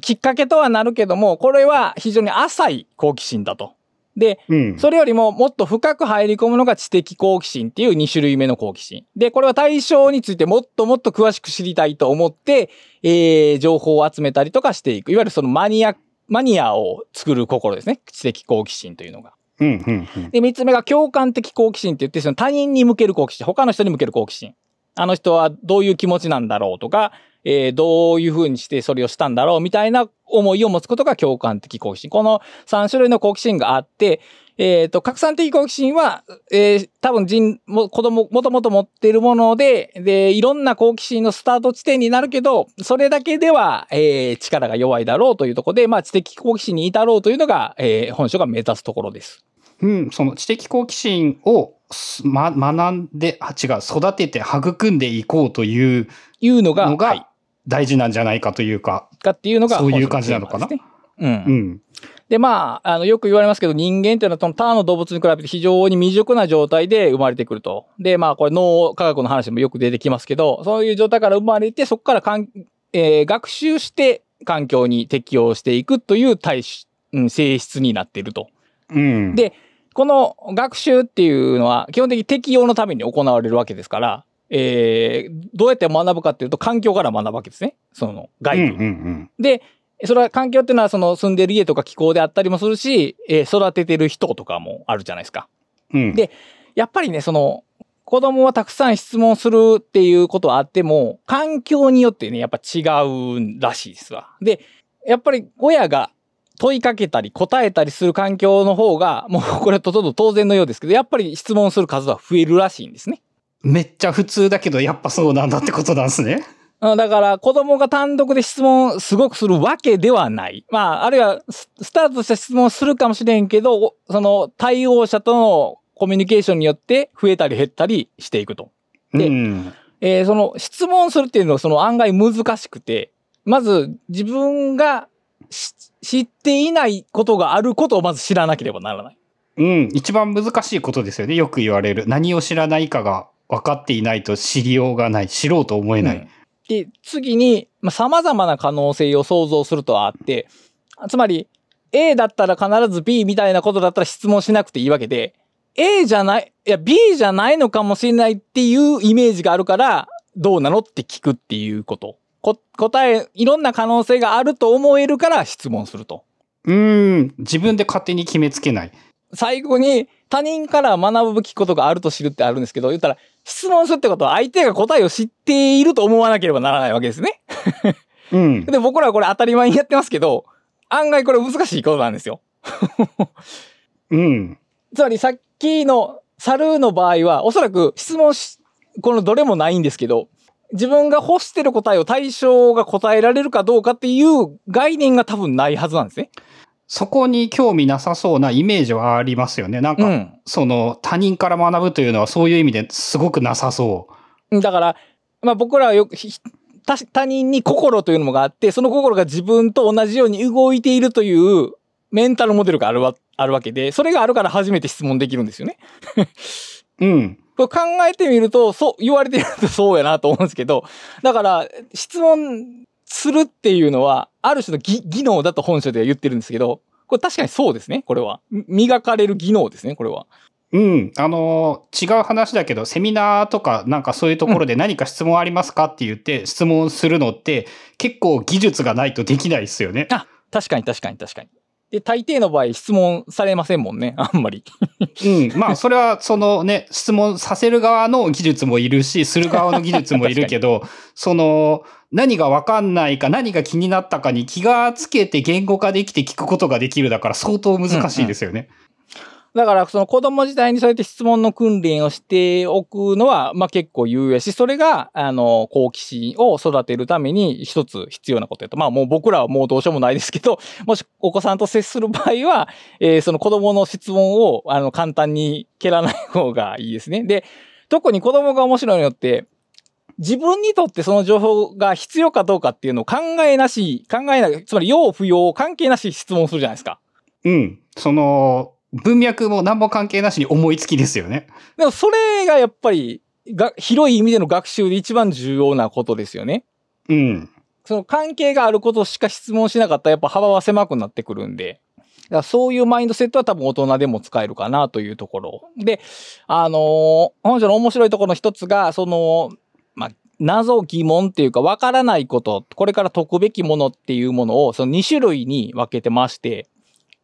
きっかけとはなるけども、これは非常に浅い好奇心だと。で、うん。それよりももっと深く入り込むのが知的好奇心っていう2種類目の好奇心。で、これは対象についてもっともっと詳しく知りたいと思って、えー、情報を集めたりとかしていく。いわゆるそのマニア、マニアを作る心ですね。知的好奇心というのが。うん、うん、うん。で、3つ目が共感的好奇心って言って、その他人に向ける好奇心。他の人に向ける好奇心。あの人はどういう気持ちなんだろうとか、えーどういう風にしてそれをしたんだろうみたいな思いを持つことが共感的好奇心。この3種類の好奇心があって、えっ、と、拡散的好奇心は、えー多分人、も子供、もともと持っているもので、で、いろんな好奇心のスタート地点になるけど、それだけでは、えー力が弱いだろうというところで、まあ、知的好奇心に至ろうというのが、えー本書が目指すところです。うん、その知的好奇心を、すま、学んで、あ、違う、育てて育んでいこうといういうのが、のはいが大事なんじゃないかというか。かっていうのが、そういう感じなのかな？う。うんん。で、まあ、あの、よく言われますけど、人間っていうのは、その他の動物に比べて非常に未熟な状態で生まれてくると。で、まあ、これ脳科学の話もよく出てきますけど、そういう状態から生まれて、そこからかん、えー学習して環境に適応していくという体質、うん、性質になっていると。うん。でこの学習っていうのは、基本的に適応のために行われるわけですから、えーどうやって学ぶかっていうと、環境から学ぶわけですね。その、外部。うん、うん、うん。で、それは環境っていうのはその住んでる家とか気候であったりもするし、えー育ててる人とかもあるじゃないですか。うん。でやっぱりね、その、子供はたくさん質問するっていうことはあっても、環境によってね、やっぱ違うらしいですわ。で、やっぱり親が問いかけたり答えたりする環境の方が、もうこれとと当然のようですけど、やっぱり質問する数は増えるらしいんですね。めっちゃ普通だけど、やっぱそうなんだってことなんですね。うんだから子供が単独で質問すごくするわけではない。まあ、あるいはススタートした質問するかもしれんけど、その対応者とのコミュニケーションによって増えたり減ったりしていくと。でうん。えーその質問するっていうのはその案外難しくて、まず自分がし知っていないことがあることをまず知らなければならない。うん。一番難しいことですよね。よく言われる。何を知らないかが分かっていないと知りようがない。知ろうと思えない。うんで、次に、まあ、様々な可能性を想像するとあって、つまり、A だったら必ず B みたいなことだったら質問しなくていいわけで、A じゃない、いや B じゃないのかもしれないっていうイメージがあるから、どうなのって聞くっていうこと。こ答え、いろんな可能性があると思えるから質問すると。うーん。自分で勝手に決めつけない。最後に他人から学ぶべきことがあると知るってあるんですけど、言ったら質問するってことは相手が答えを知っていると思わなければならないわけですね。うん。で、僕らはこれ当たり前にやってますけど、案外これ難しいことなんですよ。うん。つまりさっきの猿の場合は、おそらく質問し、このどれもないんですけど、自分が欲してる答えを対象が答えられるかどうかっていう概念が多分ないはずなんですね。そこに興味なさそうなイメージはありますよね。なんか、うん。その他人から学ぶというのはそういう意味ですごくなさそう。だから、まあ僕らはよく、ひ他他人に心というのがあって、その心が自分と同じように動いているというメンタルモデルがあるわあるわけで、それがあるから初めて質問できるんですよね。うん。考えてみると、そう、言われてみるとそうやなと思うんですけど、だから、質問するっていうのは、ある種の技技能だと本書では言ってるんですけど、これ確かにそうですね、これは。み磨かれる技能ですね、これは。うん。あのー、違う話だけど、セミナーとかなんかそういうところで何か質問ありますかって言って質問するのって結構技術がないとできないですよね。あ、確かに確かに確かに。で、大抵の場合質問されませんもんね、あんまり。うん。まあ、それはそのね、質問させる側の技術もいるし、する側の技術もいるけど、その、何がわかんないか、何が気になったかに気がつけて言語化できて聞くことができるだから相当難しいですよね。だから、その子供時代にそうやって質問の訓練をしておくのは、まあ結構有用やし、それが、あの、好奇心を育てるために一つ必要なことやと。まあもう僕らはもうどうしようもないですけど、もしお子さんと接する場合は、えーその子供の質問を、あの、簡単に蹴らない方がいいですね。で、特に子供が面白いのって、自分にとってその情報が必要かどうかっていうのを考えなし、考えない、つまり要不要関係なし質問するじゃないですか。うん。その、文脈も何も関係なしに思いつきですよね。でもそれがやっぱりが広い意味での学習で一番重要なことですよね。うん。その関係があることしか質問しなかったらやっぱ幅は狭くなってくるんで。だからそういうマインドセットは多分大人でも使えるかなというところ。で、あのー本書の面白いところの一つが、その、まあ、謎疑問っていうかわからないこと、これから解くべきものっていうものをその2種類に分けてまして、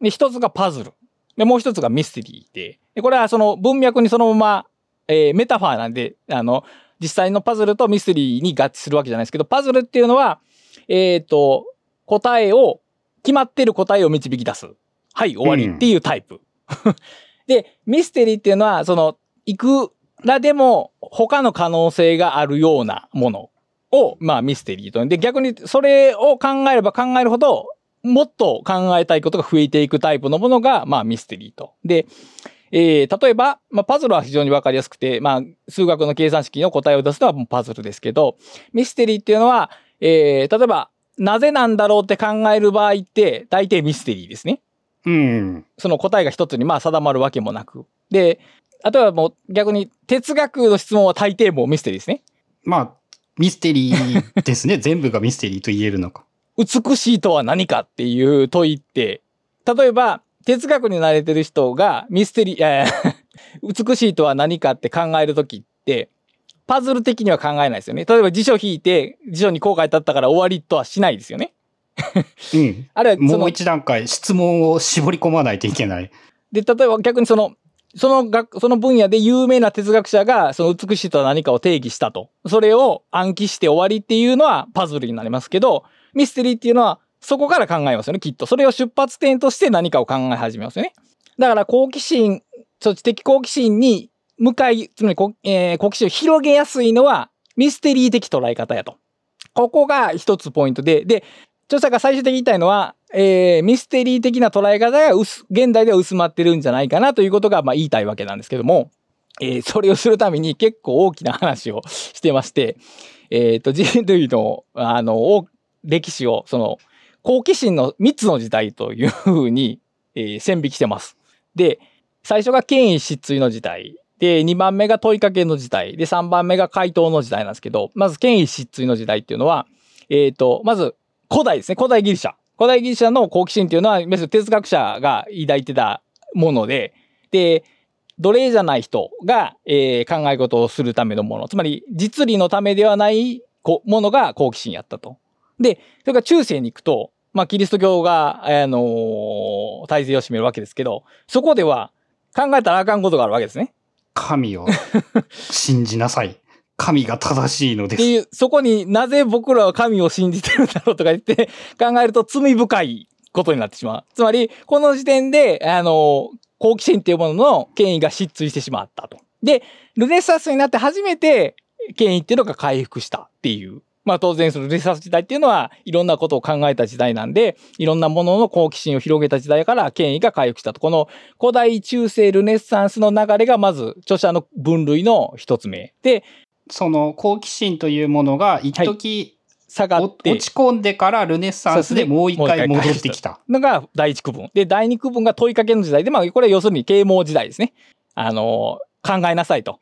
で、一つがパズル。で、もう一つがミステリーで、でこれはその文脈にそのまま、えーメタファーなんで、あの、実際のパズルとミステリーに合致するわけじゃないですけど、パズルっていうのは、えっ、と、答えを、決まってる答えを導き出す。はい、終わりっていうタイプ。で、ミステリーっていうのは、その、いくらでも他の可能性があるようなものを、まあミステリーと。で、逆にそれを考えれば考えるほど、もっと考えたいことが増えていくタイプのものが、まあミステリーと。で、えー例えば、まあ、パズルは非常にわかりやすくて、まあ、数学の計算式の答えを出すのはもうパズルですけど、ミステリーっていうのは、えー例えば、なぜなんだろうって考える場合って、大抵ミステリーですね。うん。その答えが一つにまあ定まるわけもなく。で、例えばもう逆に哲学の質問は大抵もうミステリーですね。まあ、ミステリーですね。全部がミステリーと言えるのか。美しいとは何かっていう問いって、例えば、哲学に慣れてる人がミステリー、えー 美しいとは何かって考えるときって、パズル的には考えないですよね。例えば辞書引いて、辞書にこう書いてあったから終わりとはしないですよね。うん。あるいはもう一段階質問を絞り込まないといけない。で、例えば逆にその、その学、その分野で有名な哲学者が、その美しいとは何かを定義したと。それを暗記して終わりっていうのはパズルになりますけど、ミステリーっていうのはそこから考えますよね、きっと。それを出発点として何かを考え始めますよね。だから好奇心、そ知的好奇心に向かい、つまり、えー好奇心を広げやすいのはミステリー的捉え方やと。ここが一つポイントで、で、著者が最終的に言いたいのは、えーミステリー的な捉え方が薄現代では薄まってるんじゃないかなということが、まあ、言いたいわけなんですけども、えーそれをするために結構大きな話をしてまして、えっ、と、人類の、あの、歴史を、その、好奇心の3つの時代というふうに、えー線引きしてます。で、最初が権威失墜の時代。で、2番目が問いかけの時代。で、3番目が回答の時代なんですけど、まず権威失墜の時代っていうのは、えっ、と、まず古代ですね。古代ギリシャ。古代ギリシャの好奇心っていうのは、別に哲学者が抱いてたもので、で、奴隷じゃない人が、えー考え事をするためのもの。つまり、実利のためではないものが好奇心やったと。で、それから中世に行くと、まあ、キリスト教が、あのー体制を占めるわけですけど、そこでは考えたらあかんことがあるわけですね。神を信じなさい。神が正しいのです。っていう、そこになぜ僕らは神を信じてるんだろうとか言って考えると罪深いことになってしまう。つまり、この時点で、あの、好奇心っていうものの権威が失墜してしまったと。で、ルネサンスになって初めて権威っていうのが回復したっていう。まあ当然そのルネサンス時代っていうのはいろんなことを考えた時代なんで、いろんなものの好奇心を広げた時代から権威が回復したと。この古代中世ルネサンスの流れがまず著者の分類の一つ目。で、その好奇心というものが一時、お下がって、落ち込んでからルネッサンスでもう一回戻ってきた。のが第一区分。で、第二区分が問いかけの時代で、まあ、これは要するに啓蒙時代ですね。あの、考えなさいと。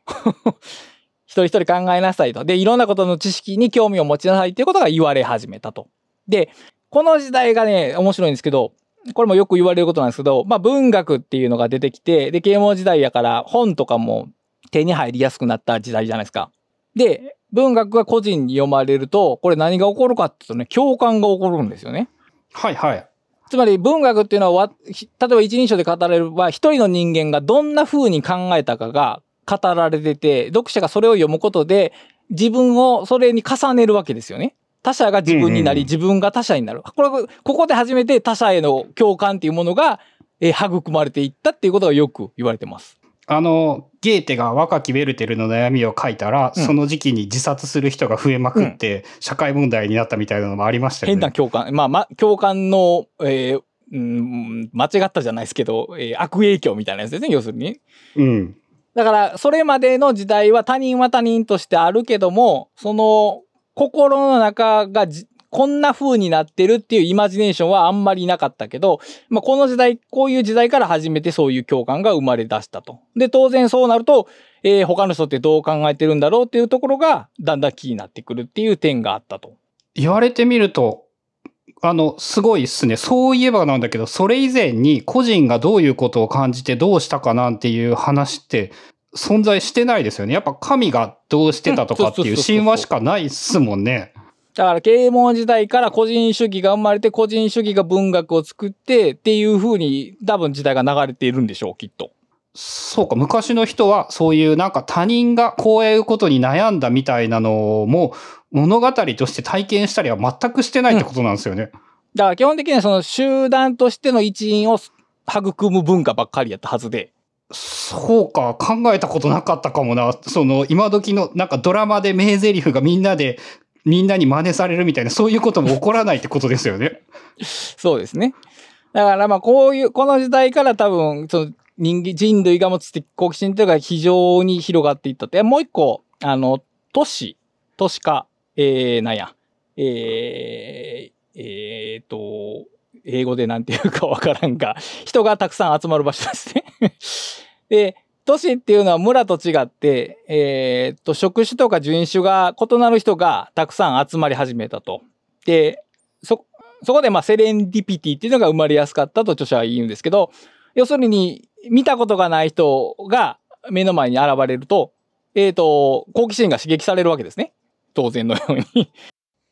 一人一人考えなさいと。で、いろんなことの知識に興味を持ちなさいっていうことが言われ始めたと。で、この時代がね、面白いんですけど、これもよく言われることなんですけど、まあ文学っていうのが出てきて、で、啓蒙時代やから本とかも手に入りやすくなった時代じゃないですか。で、文学が個人に読まれると、これ何が起こるかっていうとね、共感が起こるんですよね。はいはい。つまり文学っていうのは例えば一人称で語られる場合、一人の人間がどんな風に考えたかが語られてて、読者がそれを読むことで、自分をそれに重ねるわけですよね。他者が自分になり、うんうん自分が他者になる。これ、ここで初めて他者への共感っていうものが、えー育まれていったっていうことがよく言われてます。あの、ゲーテが若きウェルテルの悩みを書いたら、うんその時期に自殺する人が増えまくって、社会問題になったみたいなのもありましたよ変ね。な共感。まあ、ま、共感の、えーうん、間違ったじゃないですけど、えー悪影響みたいなやつですね、要するに。うん。だから、それまでの時代は他人は他人としてあるけども、その、心の中がこんな風になってるっていうイマジネーションはあんまりなかったけど、まあ、この時代、こういう時代から初めてそういう共感が生まれ出したと。で、当然そうなると、えー他の人ってどう考えてるんだろうっていうところが、だんだん気になってくるっていう点があったと。言われてみると、あの、すごいっすね。そういえばなんだけど、それ以前に個人がどういうことを感じてどうしたかなんていう話って存在してないですよね。やっぱ神がどうしてたとかっていう神話しかないっすもんね。だから、啓蒙時代から個人主義が生まれて、個人主義が文学を作ってっていう風に多分時代が流れているんでしょう、きっと。そうか、昔の人はそういうなんか他人がこういうことに悩んだみたいなのも物語として体験したりは全くしてないってことなんですよね。だから基本的にはその集団としての一員を育む文化ばっかりやったはずで。そうか、考えたことなかったかもな。その今時のなんかドラマで名台詞がみんなでみんなに真似されるみたいなそういうことも起こらないってことですよね。そうですね。だからまあこういう、この時代から多分、その人間、人類が持つ好奇心というのが非常に広がっていったって。もう一個、あの、都市、都市化、えー、なんや、えー、えーと、英語でなんていうかわからんが、人がたくさん集まる場所ですね。で、都市っていうのは村と違って、えー、と、職種とか人種が異なる人がたくさん集まり始めたと。で、そ、そこでまあセレンディピティっていうのが生まれやすかったと著者は言うんですけど、要するに見たことがない人が目の前に現れると、えっ、と、好奇心が刺激されるわけですね。当然のように。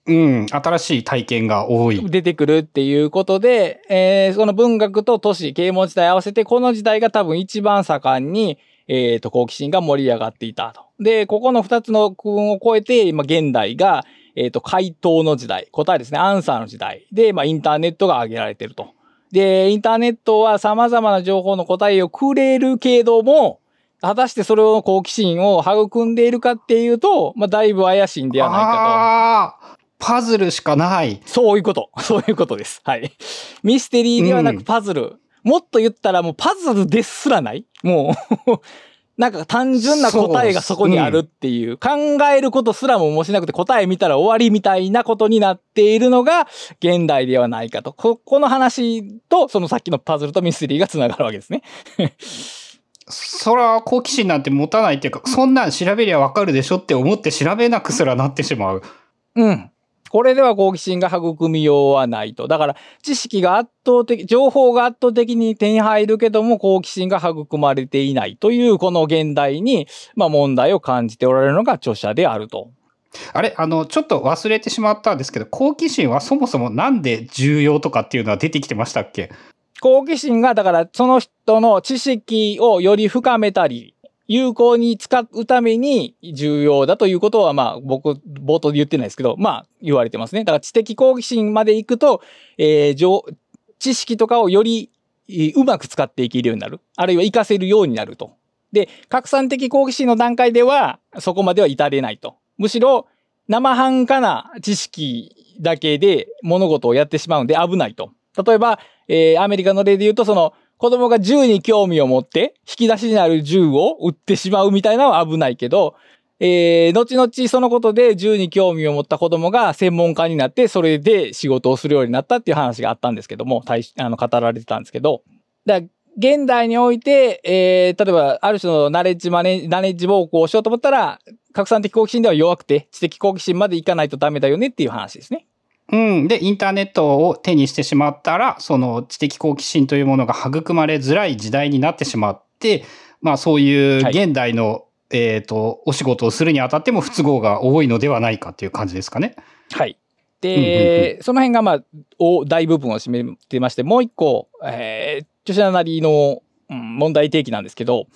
うん、新しい体験が多い。出てくるっていうことで、えーその文学と都市、啓蒙時代合わせて、この時代が多分一番盛んに、えっ、と、好奇心が盛り上がっていたと。で、ここの二つの区分を超えて、今現代が、えっ、と、回答の時代、答えですね、アンサーの時代で、まあ、インターネットが挙げられてると。で、インターネットは様々な情報の答えをくれるけども、果たしてそれを好奇心を育んでいるかっていうと、まあ、だいぶ怪しいんではないかと。ああ、パズルしかない。そういうこと。そういうことです。はい。ミステリーではなくパズル。もっと言ったらもうパズルですらないもう なんか単純な答えがそこにあるっていう、考えることすらももしなくて答え見たら終わりみたいなことになっているのが現代ではないかと。こ、この話とそのさっきのパズルとミステリーがつながるわけですね。そら好奇心なんて持たないっていうか、そんなん調べりゃわかるでしょって思って調べなくすらなってしまう。うん。これでは好奇心が育みようはないと。だから、知識が圧倒的、情報が圧倒的に手に入るけども、好奇心が育まれていないという、この現代に、まあ問題を感じておられるのが著者であると。あれ？あの、ちょっと忘れてしまったんですけど、好奇心はそもそもなんで重要とかっていうのは出てきてましたっけ？好奇心が、だからその人の知識をより深めたり、有効に使うために重要だということは、まあ僕、冒頭で言ってないですけど、まあ言われてますね。だから知的好奇心まで行くと、えー知識とかをよりうまく使っていけるようになる。あるいは活かせるようになると。で、拡散的好奇心の段階では、そこまでは至れないと。むしろ、生半可な知識だけで物事をやってしまうんで危ないと。例えば、えーアメリカの例で言うと、その、子供が銃に興味を持って、引き出しにある銃を撃ってしまうみたいなのは危ないけど、えー、後々そのことで銃に興味を持った子供が専門家になって、それで仕事をするようになったっていう話があったんですけども、対しあの、語られてたんですけど、だから現代において、えー、例えば、ある種のナレッジマネ、ナレッジ暴行をしようと思ったら、拡散的好奇心では弱くて、知的好奇心までいかないとダメだよねっていう話ですね。うん。で、インターネットを手にしてしまったら、その知的好奇心というものが育まれづらい時代になってしまって、まあそういうはい現代の、えっ、と、お仕事をするにあたっても不都合が多いのではないかっていう感じですかね。はい。うんうんで、その辺がまあ、お大部分を占めてまして、もう一個、えー、著者なりの、うん問題提起なんですけど、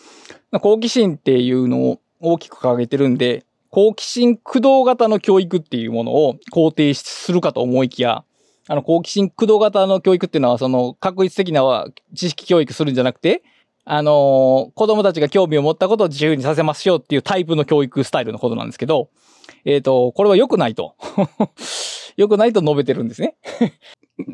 好奇心っていうのを大きく掲げてるんで、好奇心駆動型の教育っていうものを肯定するかと思いきや、あの、好奇心駆動型の教育っていうのは、その、確率的な知識教育するんじゃなくて、あのー子供たちが興味を持ったことを自由にさせましょうっていうタイプの教育スタイルのことなんですけど、えっ、と、これは良くないと。良くないと述べてるんですね。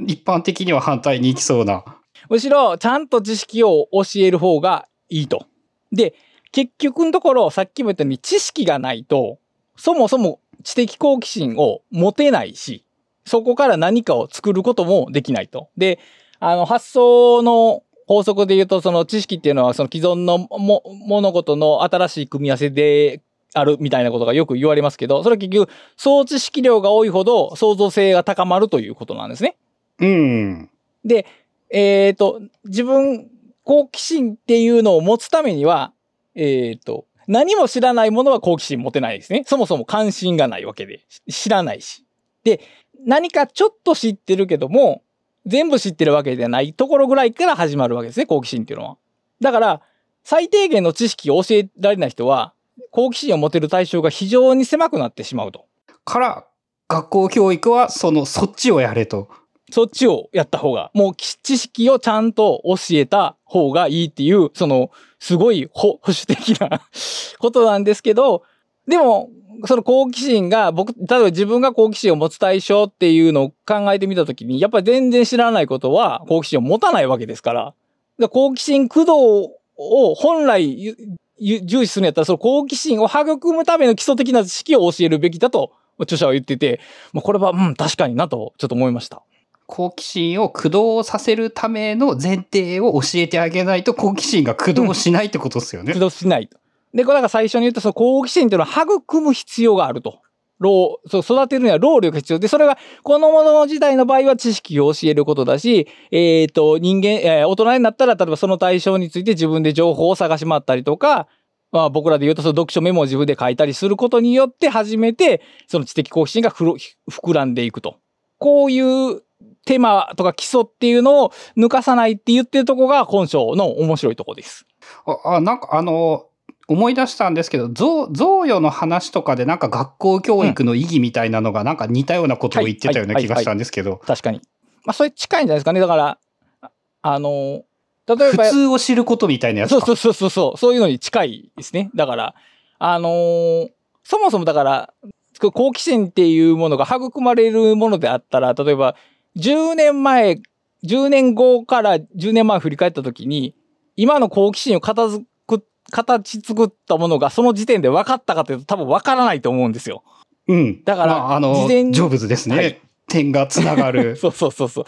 一般的には反対に行きそうな。むしろ、ちゃんと知識を教える方がいいと。で、結局のところ、さっきも言ったように知識がないと、そもそも知的好奇心を持てないし、そこから何かを作ることもできないと。で、あの、発想の法則で言うと、その知識っていうのは、その既存のも物事の新しい組み合わせであるみたいなことがよく言われますけど、それは結局、総知識量が多いほど創造性が高まるということなんですね。うん。で、えっ、と、自分、好奇心っていうのを持つためには、えっ、と、何も知らないものは好奇心持てないですね。そもそも関心がないわけで、し知らないし。で、何かちょっと知ってるけども、全部知ってるわけではないところぐらいから始まるわけですね、好奇心っていうのは。だから、最低限の知識を教えられない人は、好奇心を持てる対象が非常に狭くなってしまうと。から、学校教育はその、そっちをやれと。そっちをやった方が、もうき知識をちゃんと教えた方がいいっていう、その、すごい保守的な ことなんですけど、でも、その好奇心が、僕、例えば自分が好奇心を持つ対象っていうのを考えてみたときに、やっぱり全然知らないことは好奇心を持たないわけですから、から好奇心駆動を本来重視するんやったら、その好奇心を育むための基礎的な知識を教えるべきだと、著者は言ってて、ま、これは、うん、確かになと、ちょっと思いました。好奇心を駆動させるための前提を教えてあげないと好奇心が駆動しないってことですよね。駆動しないと。で、これだか最初に言ったその好奇心っていうのは育む必要があると。労、そう、育てるには労力が必要で、それが、このものの時代の場合は知識を教えることだし、えっ、と、人間、えー大人になったら、例えばその対象について自分で情報を探し回ったりとか、まあ僕らで言うとその読書メモを自分で書いたりすることによって初めて、その知的好奇心がふ膨らんでいくと。こういう手間とか基礎っていうのを抜かさないって言ってるとこが本書の面白いとこです。あ、あなんかあの、思い出したんですけど、贈贈与の話とかでなんか学校教育の意義みたいなのがなんか似たようなことを言ってたような気がしたんですけど、確かに。まあ、それ近いんじゃないですかね。だから、ああの、例えば、普通を知ることみたいなやつか。そうそうそうそうそう、そういうのに近いですね。だから、あのーそもそもだから、好奇心っていうものが育まれるものであったら、例えば、10年前、10年後から10年前を振り返った時に、今の好奇心を片付く形作ったものがその時点で分かったかというと多分分からないと思うんですよ。うん。だからまあ、あの、事前にジョブズですね。はい点がつながる。そうそうそうそう。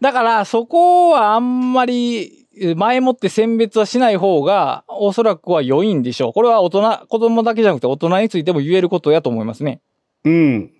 だから、そこはあんまり、前もって選別はしない方が、おそらくは良いんでしょう。これは大人、子供だけじゃなくて大人についても言えることやと思いますね。うん。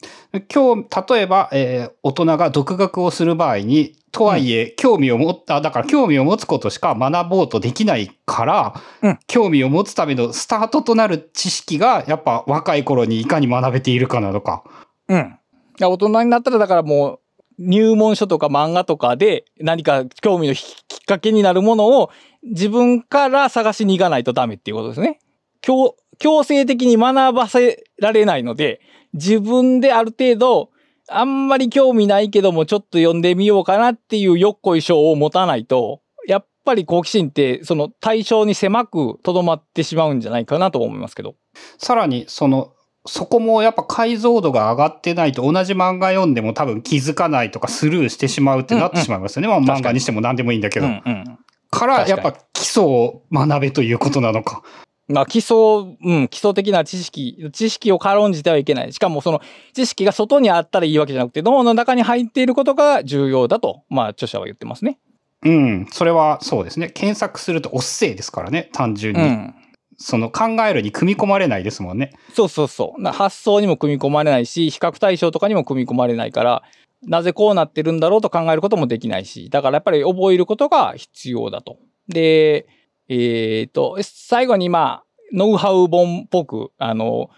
今日、例えば、えー大人が独学をする場合に、とはいえ、興味を持った、だから興味を持つことしか学ぼうとできないから、うん興味を持つためのスタートとなる知識が、やっぱ若い頃にいかに学べているかなのか。うん。大人になったら、だからもう、入門書とか漫画とかで何か興味のききっかけになるものを自分から探しに行かないとダメっていうことですね。強強制的に学ばせられないので、自分である程度、あんまり興味ないけどもちょっと読んでみようかなっていうよっこいしょを持たないと、やっぱり好奇心ってその対象に狭くとどまってしまうんじゃないかなと思いますけど。さらに、その、そこもやっぱ解像度が上がってないと同じ漫画読んでも多分気づかないとかスルーしてしまうってなってしまいますよね。まあかに漫画にしても何でもいいんだけど。うんうん。から、やっぱ基礎を学べということなのか。まあ、基礎、うん、基礎的な知識、知識を軽んじてはいけない。しかもその知識が外にあったらいいわけじゃなくて、脳の中に入っていることが重要だと、まあ、著者は言ってますね。うん。それはそうですね。検索するとおっせいですからね。単純に。うん。その考えるに組み込まれないですもんね。そうそうそう。な発想にも組み込まれないし、比較対象とかにも組み込まれないから、なぜこうなってるんだろうと考えることもできないし、だからやっぱり覚えることが必要だと。で、えっ、と、最後にまあ、ノウハウ本っぽく、あの、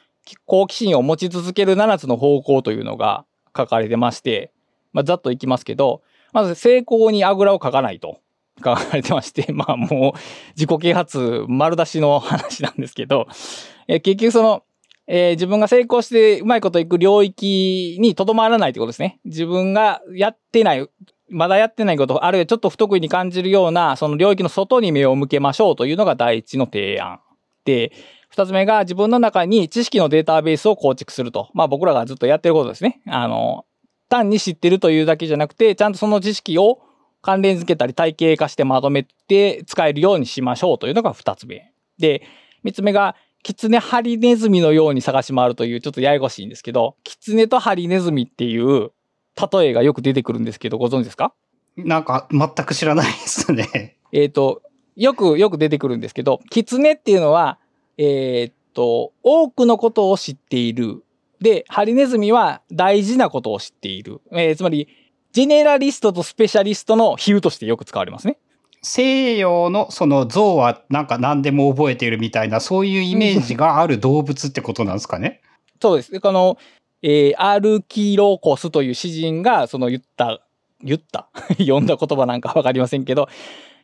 好奇心を持ち続ける7つの方向というのが書かれてまして、まあ、ざっといきますけど、まず成功にあぐらをかかないと書かれてまして、まあもう自己啓発丸出しの話なんですけど、え結局その、えー自分が成功してうまいこといく領域にとどまらないということですね。自分がやってない、まだやってないこと、あるいはちょっと不得意に感じるような、その領域の外に目を向けましょうというのが第一の提案。で、二つ目が自分の中に知識のデータベースを構築すると。まあ僕らがずっとやってることですね。あの、単に知ってるというだけじゃなくて、ちゃんとその知識を関連付けたり体系化してまとめて使えるようにしましょうというのが二つ目。で、三つ目が、キツネハリネズミのように探し回るというちょっとややこしいんですけど、キツネとハリネズミっていう例えがよく出てくるんですけど、ご存知ですか？なんか全く知らないですね。えっ、と、よくよく出てくるんですけど、キツネっていうのは、えっ、と、多くのことを知っている。で、ハリネズミは大事なことを知っている。えーつまり、ジェネラリストとスペシャリストの比喩としてよく使われますね。西洋のその象はなんか何でも覚えているみたいなそういうイメージがある動物ってことなんですかね。そうです。でこの、えーアルキロコスという詩人が、その言った、言った？読んだ言葉なんかわかりませんけど、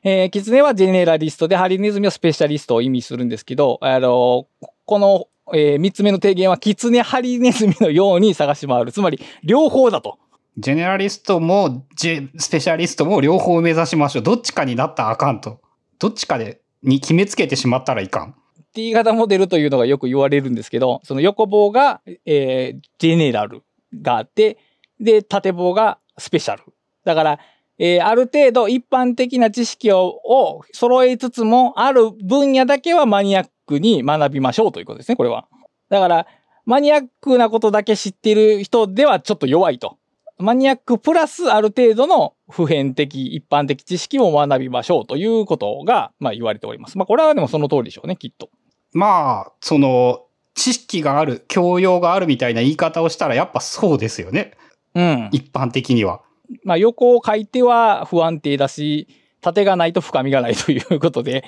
えー、キツネはジェネラリストで、ハリネズミはスペシャリストを意味するんですけど、あの、この、えー三つ目の提言は、キツネ、ハリネズミのように探し回る。つまり、両方だと。ジェネラリストもスペシャリストも両方目指しましょう。どっちかになったらあかんと。どっちかでに決めつけてしまったらいかん。T 型モデルというのがよく言われるんですけど、その横棒が、えージェネラルがあって、で、縦棒がスペシャル。だから、えーある程度一般的な知識をを揃えつつも、ある分野だけはマニアックに学びましょうということですね、これは。だから、マニアックなことだけ知っている人ではちょっと弱いと。マニアックプラスある程度の普遍的、一般的知識も学びましょうということが、まあ言われております。まあこれはでもその通りでしょうね、きっと。まあ、その、知識がある、教養があるみたいな言い方をしたらやっぱそうですよね。うん。一般的には。まあ横を書いては不安定だし、縦がないと深みがないということで。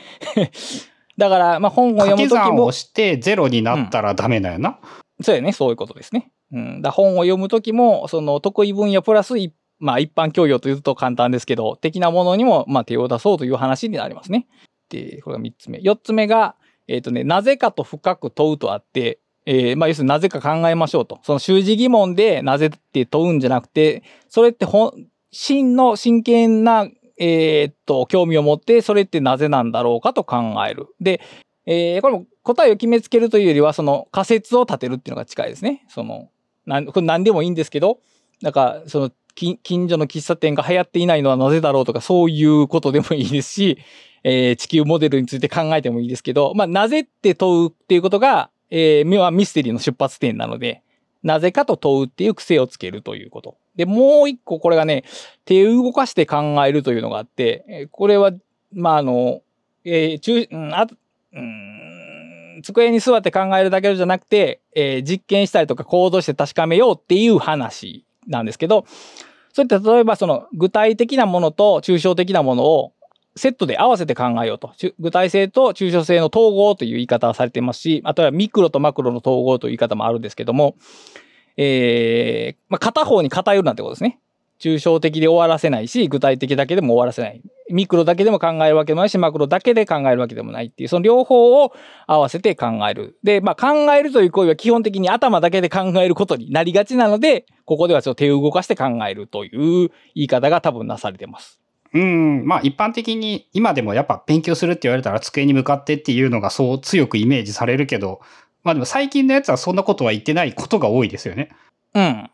だから、まあ本を掛読むときもけ算を、してゼロになったらダメだよな。そうやね、そういうことですね。うん。だ本を読むときも、その得意分野プラスい、まあ一般教養というと簡単ですけど、的なものにも、まあ手を出そうという話になりますね。で、これが3つ目。4つ目が、えっ、とね、なぜかと深く問うとあって、えーまあ要するになぜか考えましょうと。その習字疑問でなぜって問うんじゃなくて、それってほん、真の真剣な、えーっと、興味を持って、それってなぜなんだろうかと考える。で、えーこれも答えを決めつけるというよりは、その仮説を立てるっていうのが近いですね。その、なん、これ何でもいいんですけど、なんか、その、近所の喫茶店が流行っていないのはなぜだろうとか、そういうことでもいいですし、えー、地球モデルについて考えてもいいですけど、まあ、なぜって問うっていうことが、えー、ミステリーの出発点なので、なぜかと問うっていう癖をつけるということ。で、もう一個これがね、手を動かして考えるというのがあって、これは、まあ、あの、えー、中、うん、あ、うん、机に座って考えるだけじゃなくて、えー、実験したりとか行動して確かめようっていう話なんですけど、そういった例えばその具体的なものと抽象的なものをセットで合わせて考えようと。具体性と抽象性の統合という言い方はされていますし、あとはミクロとマクロの統合という言い方もあるんですけども、えー、まあ、片方に偏るなんてことですね。抽象的で終わらせないし、具体的だけでも終わらせない。ミクロだけでも考えるわけでもないし、マクロだけで考えるわけでもないっていう、その両方を合わせて考える。で、まあ考えるという行為は基本的に頭だけで考えることになりがちなので、ここではちょっと手を動かして考えるという言い方が多分なされてます。うん、まあ一般的に今でもやっぱ勉強するって言われたら机に向かってっていうのがそう強くイメージされるけど、まあでも最近のやつはそんなことは言ってないことが多いですよね。うん。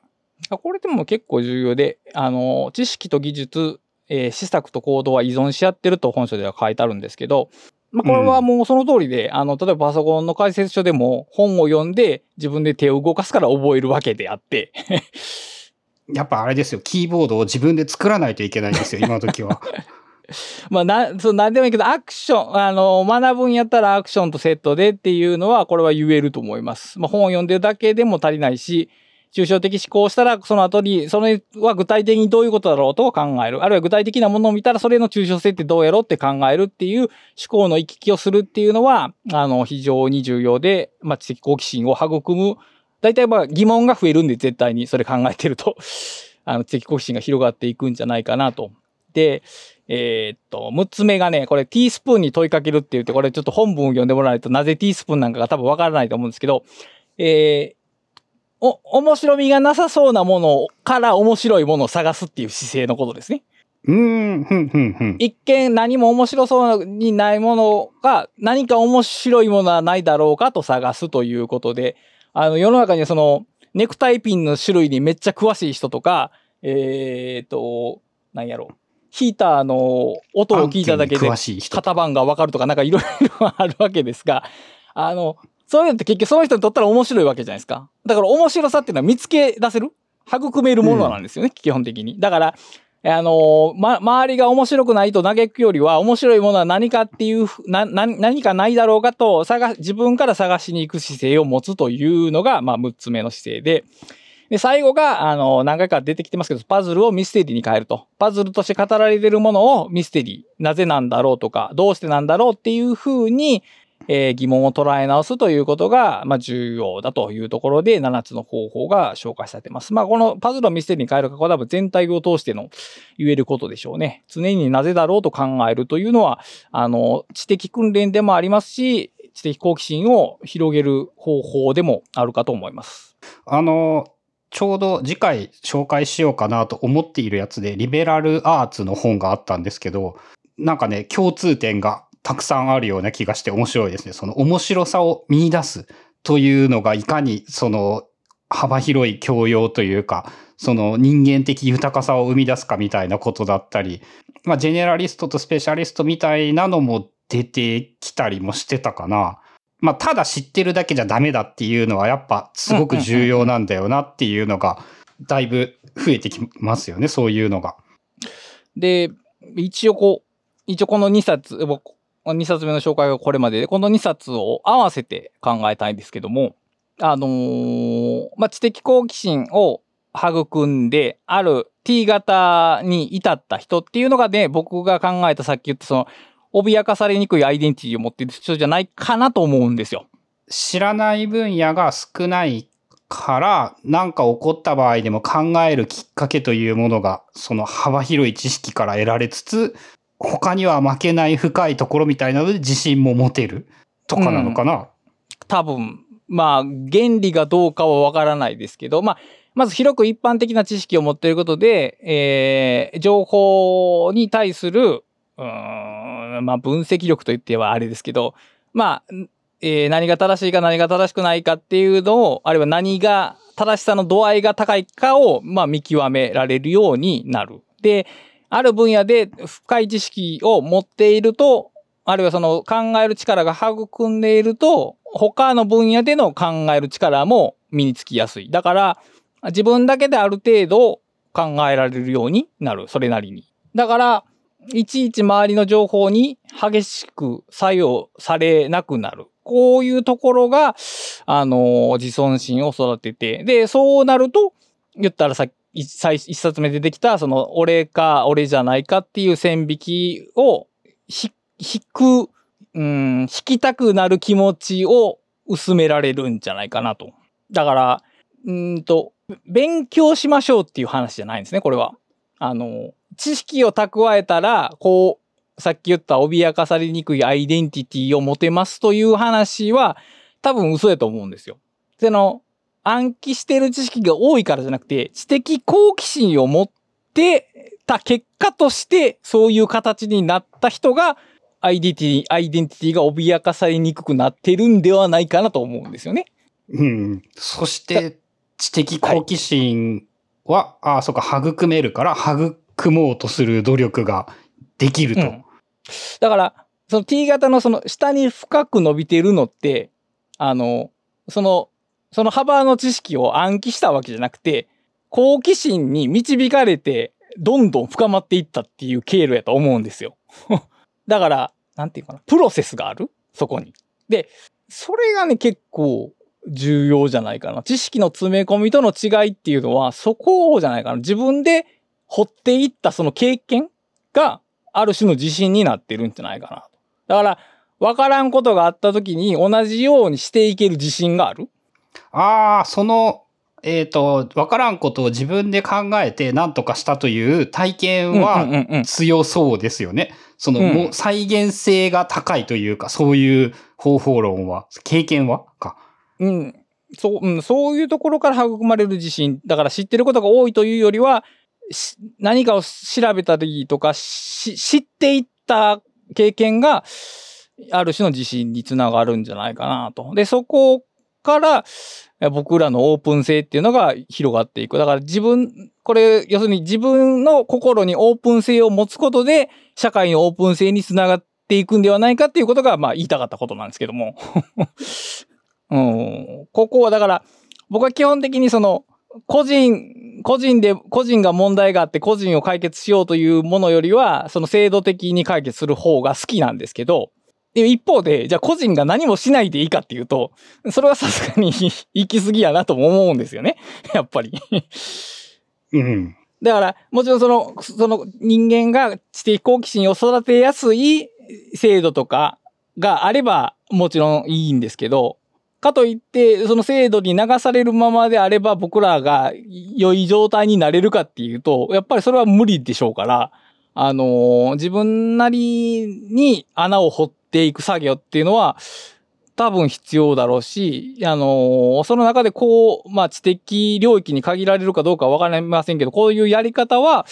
これでも結構重要で、あの、知識と技術、えー、施策と行動は依存し合ってると本書では書いてあるんですけど、まあ、これはもうその通りで、うん、あの、例えばパソコンの解説書でも本を読んで自分で手を動かすから覚えるわけであって やっぱあれですよ、キーボードを自分で作らないといけないんですよ、今時は。まあ、な、そう、なんでもいいけど、アクション、あの、学ぶんやったらアクションとセットでっていうのは、これは言えると思います。まあ、本を読んでるだけでも足りないし、抽象的思考したら、その後に、それは具体的にどういうことだろうと考える。あるいは具体的なものを見たら、それの抽象性ってどうやろうって考えるっていう思考の行き来をするっていうのは、あの、非常に重要で、まあ、知的好奇心を育む。大体まあ疑問が増えるんで、絶対にそれ考えてると あの、知的好奇心が広がっていくんじゃないかなと。で、えー、っと、6つ目がね、これティースプーンに問いかけるって言って、これちょっと本文を読んでもらわないとなぜティースプーンなんかが多分わからないと思うんですけど、えー、お、面白みがなさそうなものから面白いものを探すっていう姿勢のことですね。うん、ふん、ふん、ふん。一見何も面白そうにないものが何か面白いものはないだろうかと探すということで、あの、世の中にはその、ネクタイピンの種類にめっちゃ詳しい人とか、えっ、ー、と、なんやろう。ヒーターの音を聞いただけで型番がわかるとかなんかいろいろあるわけですが、あの、そういうのって結局その人にとったら面白いわけじゃないですか。だから面白さっていうのは見つけ出せる？育めるものなんですよね、うん、基本的に。だから、あのま、周りが面白くないと嘆くよりは、面白いものは何かっていう、な、な、何かないだろうかと、探、自分から探しに行く姿勢を持つというのが、まあ、6つ目の姿勢で、で、最後が、あの、何回か出てきてますけど、パズルをミステリーに変えると。パズルとして語られているものをミステリー、なぜなんだろうとか、どうしてなんだろうっていうふうに、えー、疑問を捉え直すということが、まあ、重要だというところで、7つの方法が紹介されています。まあ、このパズルをミステリーに変えるか、これは多分全体を通しての言えることでしょうね。常になぜだろうと考えるというのは、あの、知的訓練でもありますし、知的好奇心を広げる方法でもあるかと思います。あの、ちょうど次回紹介しようかなと思っているやつで、リベラルアーツの本があったんですけど、なんかね、共通点がたくさんあるような気がして面白いですね。その面白さを見出すというのがいかにその幅広い教養というか、その人間的豊かさを生み出すかみたいなことだったり、まあジェネラリストとスペシャリストみたいなのも出てきたりもしてたかな。まあただ知ってるだけじゃダメだっていうのはやっぱすごく重要なんだよなっていうのがだいぶ増えてきますよね、そういうのが。で、一応こう、一応この2冊、2冊目の紹介がこれまでで、この2冊を合わせて考えたいんですけども、あのー、まあ、知的好奇心を育んで、ある T 型に至った人っていうのがね、僕が考えたさっき言ったその、脅かされにくいアイデンティティを持っている人じゃないかなと思うんですよ。知らない分野が少ないから、何か起こった場合でも考えるきっかけというものが、その幅広い知識から得られつつ、他には負けない深いところみたいなので自信も持てる？とかなのかな、うん、多分、まあ、原理がどうかはわからないですけど、まあ、まず広く一般的な知識を持っていることで、えー、情報に対する、うん、まあ、分析力といってはあれですけど、まあ、えー何が正しいか何が正しくないかっていうのを、あるいは何が正しさの度合いが高いかを、まあ見極められるようになる。で、ある分野で深い知識を持っていると、あるいはその考える力が育んでいると、他の分野での考える力も身につきやすい。だから、自分だけである程度考えられるようになる。それなりに。だから、いちいち周りの情報に激しく作用されなくなる。こういうところが、あの自尊心を育てて、で、そうなると、言ったらさっき、最一冊目でできた、その、俺か、俺じゃないかっていう線引きを、ひ、引く、うん、引きたくなる気持ちを薄められるんじゃないかなと。だから、うんと、勉強しましょうっていう話じゃないんですね、これは。あの、知識を蓄えたら、こう、さっき言った脅かされにくいアイデンティティを持てますという話は、多分嘘やと思うんですよ。その、暗記してる知識が多いからじゃなくて、知的好奇心を持ってた結果として、そういう形になった人が、アイデンティティ、アイデンティティが脅かされにくくなってるんではないかなと思うんですよね。うん。そして、知的好奇心は、ああ、そうか、育めるから、育もうとする努力ができると。うんだから、その T 型のその下に深く伸びているのって、あの、その、その幅の知識を暗記したわけじゃなくて、好奇心に導かれて、どんどん深まっていったっていう経路やと思うんですよ。だから、なんていうかな、プロセスがある？そこに。で、それがね、結構重要じゃないかな。知識の詰め込みとの違いっていうのは、そこじゃないかな。自分で掘っていったその経験が、ある種の自信になってるんじゃないかな。だから、わからんことがあった時に同じようにしていける自信があるああ、その、えっ、と、わからんことを自分で考えて何とかしたという体験うんうんはうんうん強そうですよね。その、うんもう再現性が高いというか、そういう方法論は、経験は？か。うん。そう、うん、そういうところから育まれる自信。だから知ってることが多いというよりは、し何かを調べたりとか、し知っていった経験が、ある種の自信につながるんじゃないかなと。で、そこから、え僕らのオープン性っていうのが広がっていく。だから自分、これ、要するに自分の心にオープン性を持つことで、社会のオープン性につながっていくんではないかっていうことが、まあ言いたかったことなんですけども。うん。ここはだから、僕は基本的にその、個人、個人で、個人が問題があって個人を解決しようというものよりは、その制度的に解決する方が好きなんですけど、で一方で、じゃあ個人が何もしないでいいかっていうと、それはさすがに 行き過ぎやなとも思うんですよね。やっぱり。うん。だから、もちろんその、その人間が知的好奇心を育てやすい制度とかがあれば、もちろんいいんですけど、かといって、その制度に流されるままであれば僕らが良い状態になれるかっていうと、やっぱりそれは無理でしょうから、あのー自分なりに穴を掘っていく作業っていうのは、多分必要だろうし、あのーその中でこう、まあ知的領域に限られるかどうかわかりませんけど、こういうやり方は、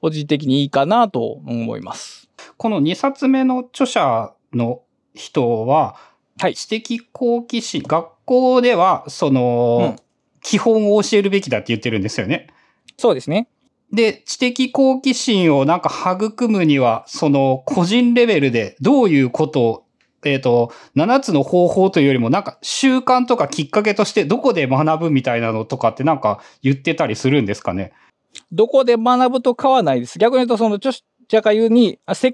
個人的にいいかなと思います。この2冊目の著者の人は、はい知的好奇心、学校では、その、うん基本を教えるべきだって言ってるんですよね。そうですね。で、知的好奇心をなんか育むには、その個人レベルでどういうことを、えっ、と、7つの方法というよりもなんか習慣とかきっかけとしてどこで学ぶみたいなのとかってなんか言ってたりするんですかね？どこで学ぶと変わらないです。逆に言うと、その著者が言うに、あせっ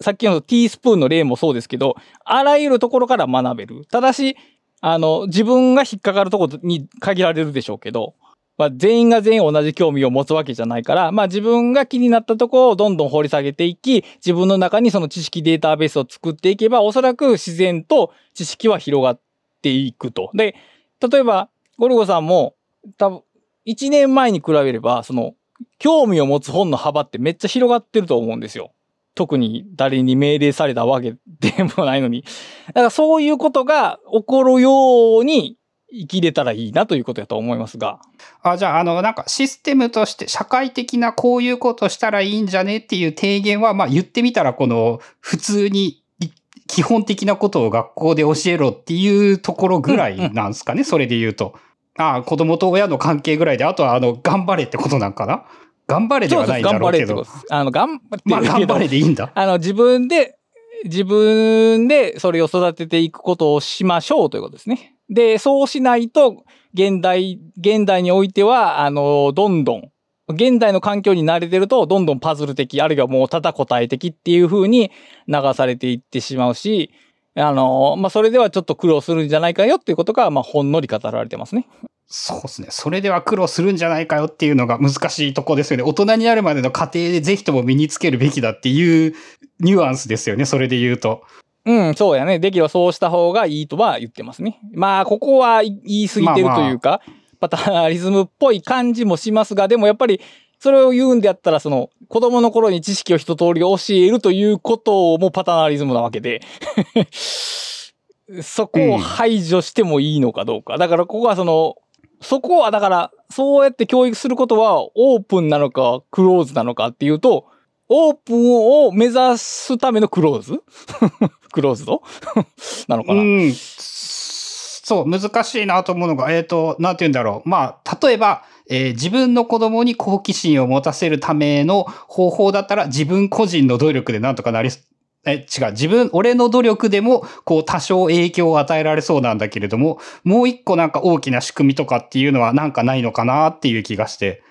さっきのティースプーンの例もそうですけど、あらゆるところから学べる。ただし、あの、自分が引っかかるところに限られるでしょうけど、まあ、全員が全員同じ興味を持つわけじゃないから、まあ自分が気になったところをどんどん掘り下げていき、自分の中にその知識データベースを作っていけば、おそらく自然と知識は広がっていくと。で、例えば、ゴルゴさんも、多分、1年前に比べれば、その、興味を持つ本の幅ってめっちゃ広がってると思うんですよ。特に誰に命令されたわけでもないのに。だからそういうことが起こるように生きれたらいいなということだと思いますが。あ、じゃあ、あの、なんかシステムとして社会的なこういうことしたらいいんじゃねっていう提言は、まあ言ってみたらこの普通にい基本的なことを学校で教えろっていうところぐらい なんですかね、それで言うと。ああ、子供と親の関係ぐらいで、あとはあの、頑張れってことなんかな？頑張れではないんだろうけど。あの、頑張ってまあ、頑張れでいいんだ。あの、自分で、自分でそれを育てていくことをしましょうということですね。で、そうしないと、現代、現代においては、あの、どんどん、現代の環境に慣れてると、どんどんパズル的、あるいはもうただ答え的っていう風に流されていってしまうし、あの、まあ、それではちょっと苦労するんじゃないかよっていうことが、まあ、ほんのり語られてますね。そうですね。それでは苦労するんじゃないかよっていうのが難しいとこですよね。大人になるまでの過程でぜひとも身につけるべきだっていうニュアンスですよね。それで言うと。うん、そうやね。できればそうした方がいいとは言ってますね。まあ、ここは言い過ぎてるというか、パターナリズムっぽい感じもしますが、でもやっぱり、それを言うんであったら、その、子供の頃に知識を一通り教えるということもパターナリズムなわけで そこを排除してもいいのかどうか。だからここはその、そこはだから、そうやって教育することはオープンなのかクローズなのかっていうと、オープンを目指すためのクローズ？クローズド？なのかな？そう、難しいなと思うのが、えっ、ー、と、なんて言うんだろう。まあ、例えば、えー、自分の子供に好奇心を持たせるための方法だったら、自分個人の努力でなんとかなり、え、違う。自分、俺の努力でも、こう、多少影響を与えられそうなんだけれども、もう一個なんか大きな仕組みとかっていうのはなんかないのかなっていう気がして。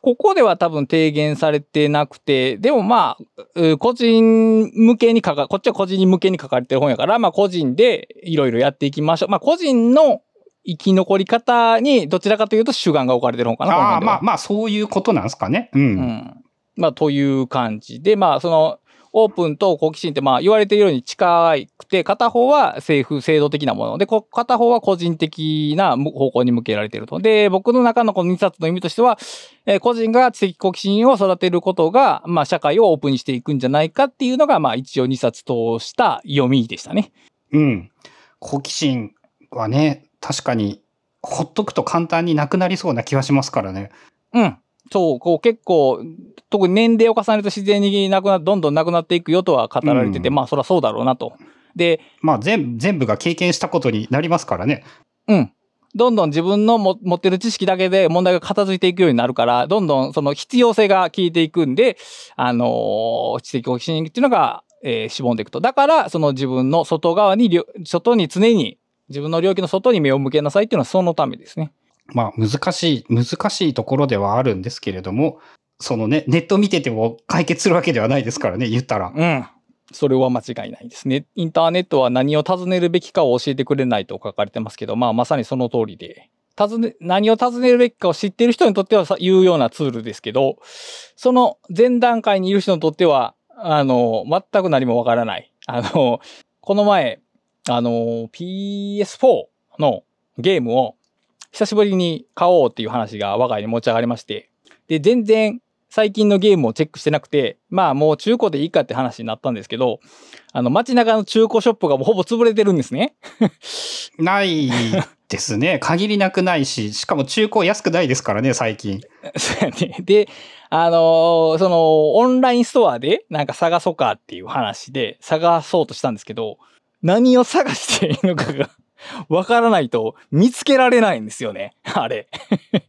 ここでは多分提言されてなくて、でもまあ、個人向けに書か、こっちは個人向けに書かれてる本やから、まあ個人でいろいろやっていきましょう。まあ個人の生き残り方にどちらかというと主眼が置かれてる本かな。ああ、まあまあそういうことなんですかね。うん。うん。まあという感じで、まあその、オープンと好奇心ってまあ言われているように近くて、片方は政府制度的なもので、片方は個人的な方向に向けられていると。で、僕の中のこの2冊の意味としては、えー、個人が知的好奇心を育てることが、まあ社会をオープンにしていくんじゃないかっていうのが、まあ一応2冊通した読みでしたね。うん。好奇心はね、確かにほっとくと簡単になくなりそうな気はしますからね。うん。そう、こう結構、特に年齢を重ねると自然になくな、どんどんなくなっていくよとは語られてて、うん、まあそりゃそうだろうなと。で、まあ全全部が経験したことになりますからね。うん。どんどん自分のも持ってる知識だけで問題が片付いていくようになるから、どんどんその必要性が効いていくんで、あのー、知的好奇心っていうのが、えー、しぼんでいくと。だから、その自分の外側に、外に常に、自分の領域の外に目を向けなさいっていうのはそのためですね。まあ難しい、難しいところではあるんですけれども、そのね、ネット見てても解決するわけではないですからね、言ったら。うん。それは間違いないですね。インターネットは何を尋ねるべきかを教えてくれないと書かれてますけど、まあまさにその通りで、尋ね、何を尋ねるべきかを知っている人にとっては有用なツールですけど、その前段階にいる人にとっては、あの、全く何もわからない。あの、この前、あの、PS4 のゲームを久しぶりに買おうっていう話が我が家に持ち上がりまして、で、全然最近のゲームをチェックしてなくて、まあもう中古でいいかって話になったんですけど、あの街中の中古ショップがもうほぼ潰れてるんですね。ないですね。限りなくないし、しかも中古安くないですからね、最近。そうやね。で、あのー、その、オンラインストアでなんか探そうかっていう話で探そうとしたんですけど、何を探していいのかがわからないと見つけられないんですよね。あれ。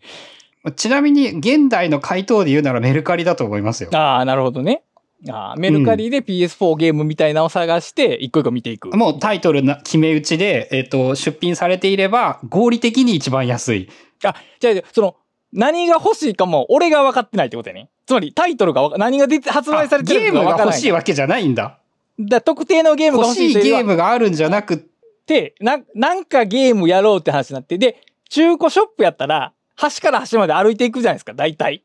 ちなみに、現代の回答で言うならメルカリだと思いますよ。ああ、なるほどね。あメルカリで PS4 ゲームみたいなのを探して、一個一個見ていく。もうタイトルな決め打ちで、えっ、ー、と、出品されていれば、合理的に一番安い。あ、じゃあ、その、何が欲しいかも、俺が分かってないってことやね。つまり、タイトルが何が出て発売されてるか分からない。ゲームが欲しいわけじゃないんだ。だ特定のゲームが欲しい欲しいゲームがあるんじゃなくて、な、なんかゲームやろうって話になって、で、中古ショップやったら、端から端まで歩いていくじゃないですか、大体。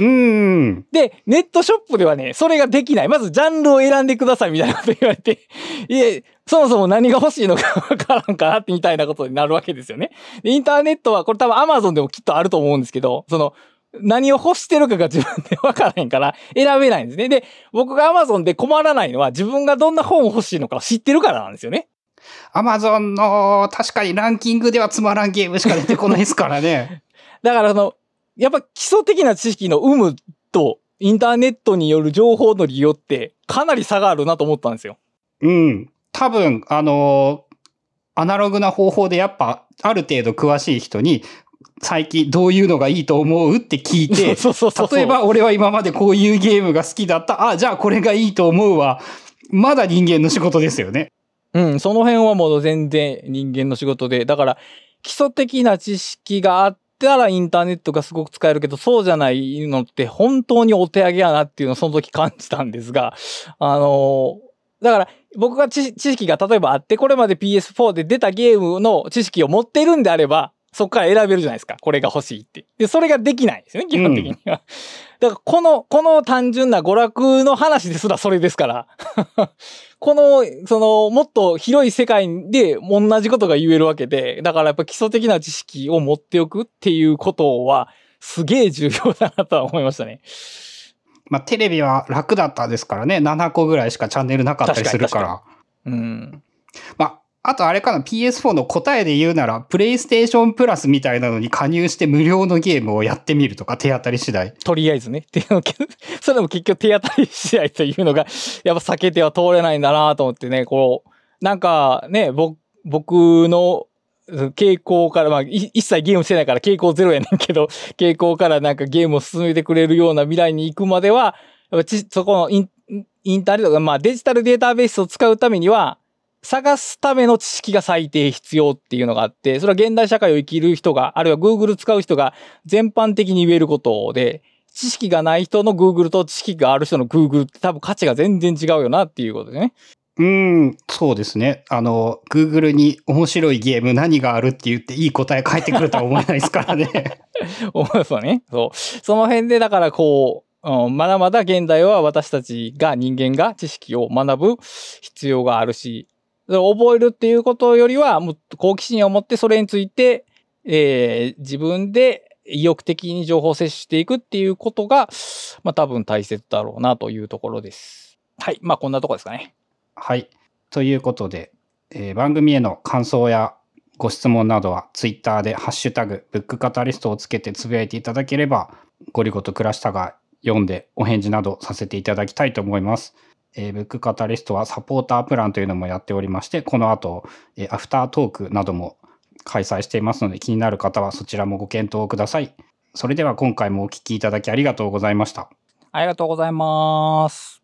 うん。で、ネットショップではね、それができない。まずジャンルを選んでくださいみたいなこと言われて、いえ、そもそも何が欲しいのかわからんかなってみたいなことになるわけですよね。インターネットは、これ多分 Amazon でもきっとあると思うんですけど、その、何を欲してるかが自分でわからへんから選べないんですね。で、僕が Amazon で困らないのは自分がどんな本を欲しいのかを知ってるからなんですよね。アマゾンの確かにランキングではつまらんゲームしか出てこないですからね。だからその、やっぱ基礎的な知識の有無とインターネットによる情報の利用ってかなり差があるなと思ったんですよ。うん。多分、あの、アナログな方法でやっぱ、ある程度詳しい人に、最近どういうのがいいと思うって聞いて、例えば俺は今までこういうゲームが好きだった。あ、じゃあこれがいいと思うは、まだ人間の仕事ですよね。うん、その辺はもう全然人間の仕事で、だから基礎的な知識があったらインターネットがすごく使えるけど、そうじゃないのって本当にお手上げやなっていうのをその時感じたんですが、あのだから僕が知識が例えばあって、これまで PS4 で出たゲームの知識を持っているんであれば、そこから選べるじゃないですか。これが欲しいって。で、それができないんですよね、基本的には。だから、この、この単純な娯楽の話ですらそれですから。この、その、もっと広い世界で同じことが言えるわけで、だからやっぱ基礎的な知識を持っておくっていうことは、すげえ重要だなとは思いましたね。まあ、テレビは楽だったですからね。7個ぐらいしかチャンネルなかったりするか。確からうん。まあ、あとあれかな、PS4 の答えで言うなら、プレイステーションプラスみたいなのに加入して無料のゲームをやってみるとか、手当たり次第。とりあえずね。それも結局手当たり次第というのが、やっぱ避けては通れないんだなと思ってね、こう、なんかね、僕、僕の傾向から、まあ、一切ゲームしてないから傾向ゼロやねんけど、傾向からなんかゲームを進めてくれるような未来に行くまでは、やっぱちそこのインインターネットが、まあデジタルデータベースを使うためには、探すための知識が最低必要っていうのがあって、それは現代社会を生きる人が、あるいは Google 使う人が全般的に言えることで、知識がない人の Google と知識がある人の Google って多分価値が全然違うよなっていうことでね。うーん、そうですね。あの、Google に面白いゲーム何があるって言っていい答え返ってくるとは思えないですからね。思いますよね。そう。その辺でだからこう、うん、まだまだ現代は私たちが人間が知識を学ぶ必要があるし、覚えるっていうことよりは、好奇心を持ってそれについて、えー自分で意欲的に情報を摂取していくっていうことが、まあ多分大切だろうなというところです。はい。まあこんなとこですかね。はい。ということで、えー番組への感想やご質問などは、ツイッターでハッシュタグ、ブックカタリストをつけてつぶやいていただければ、ゴリゴと暮らしたが読んでお返事などさせていただきたいと思います。えーブックカタリストはサポータープランというのもやっておりまして、この後、えーアフタートークなども開催していますので、気になる方はそちらもご検討ください。それでは今回もお聴きいただきありがとうございました。ありがとうございます。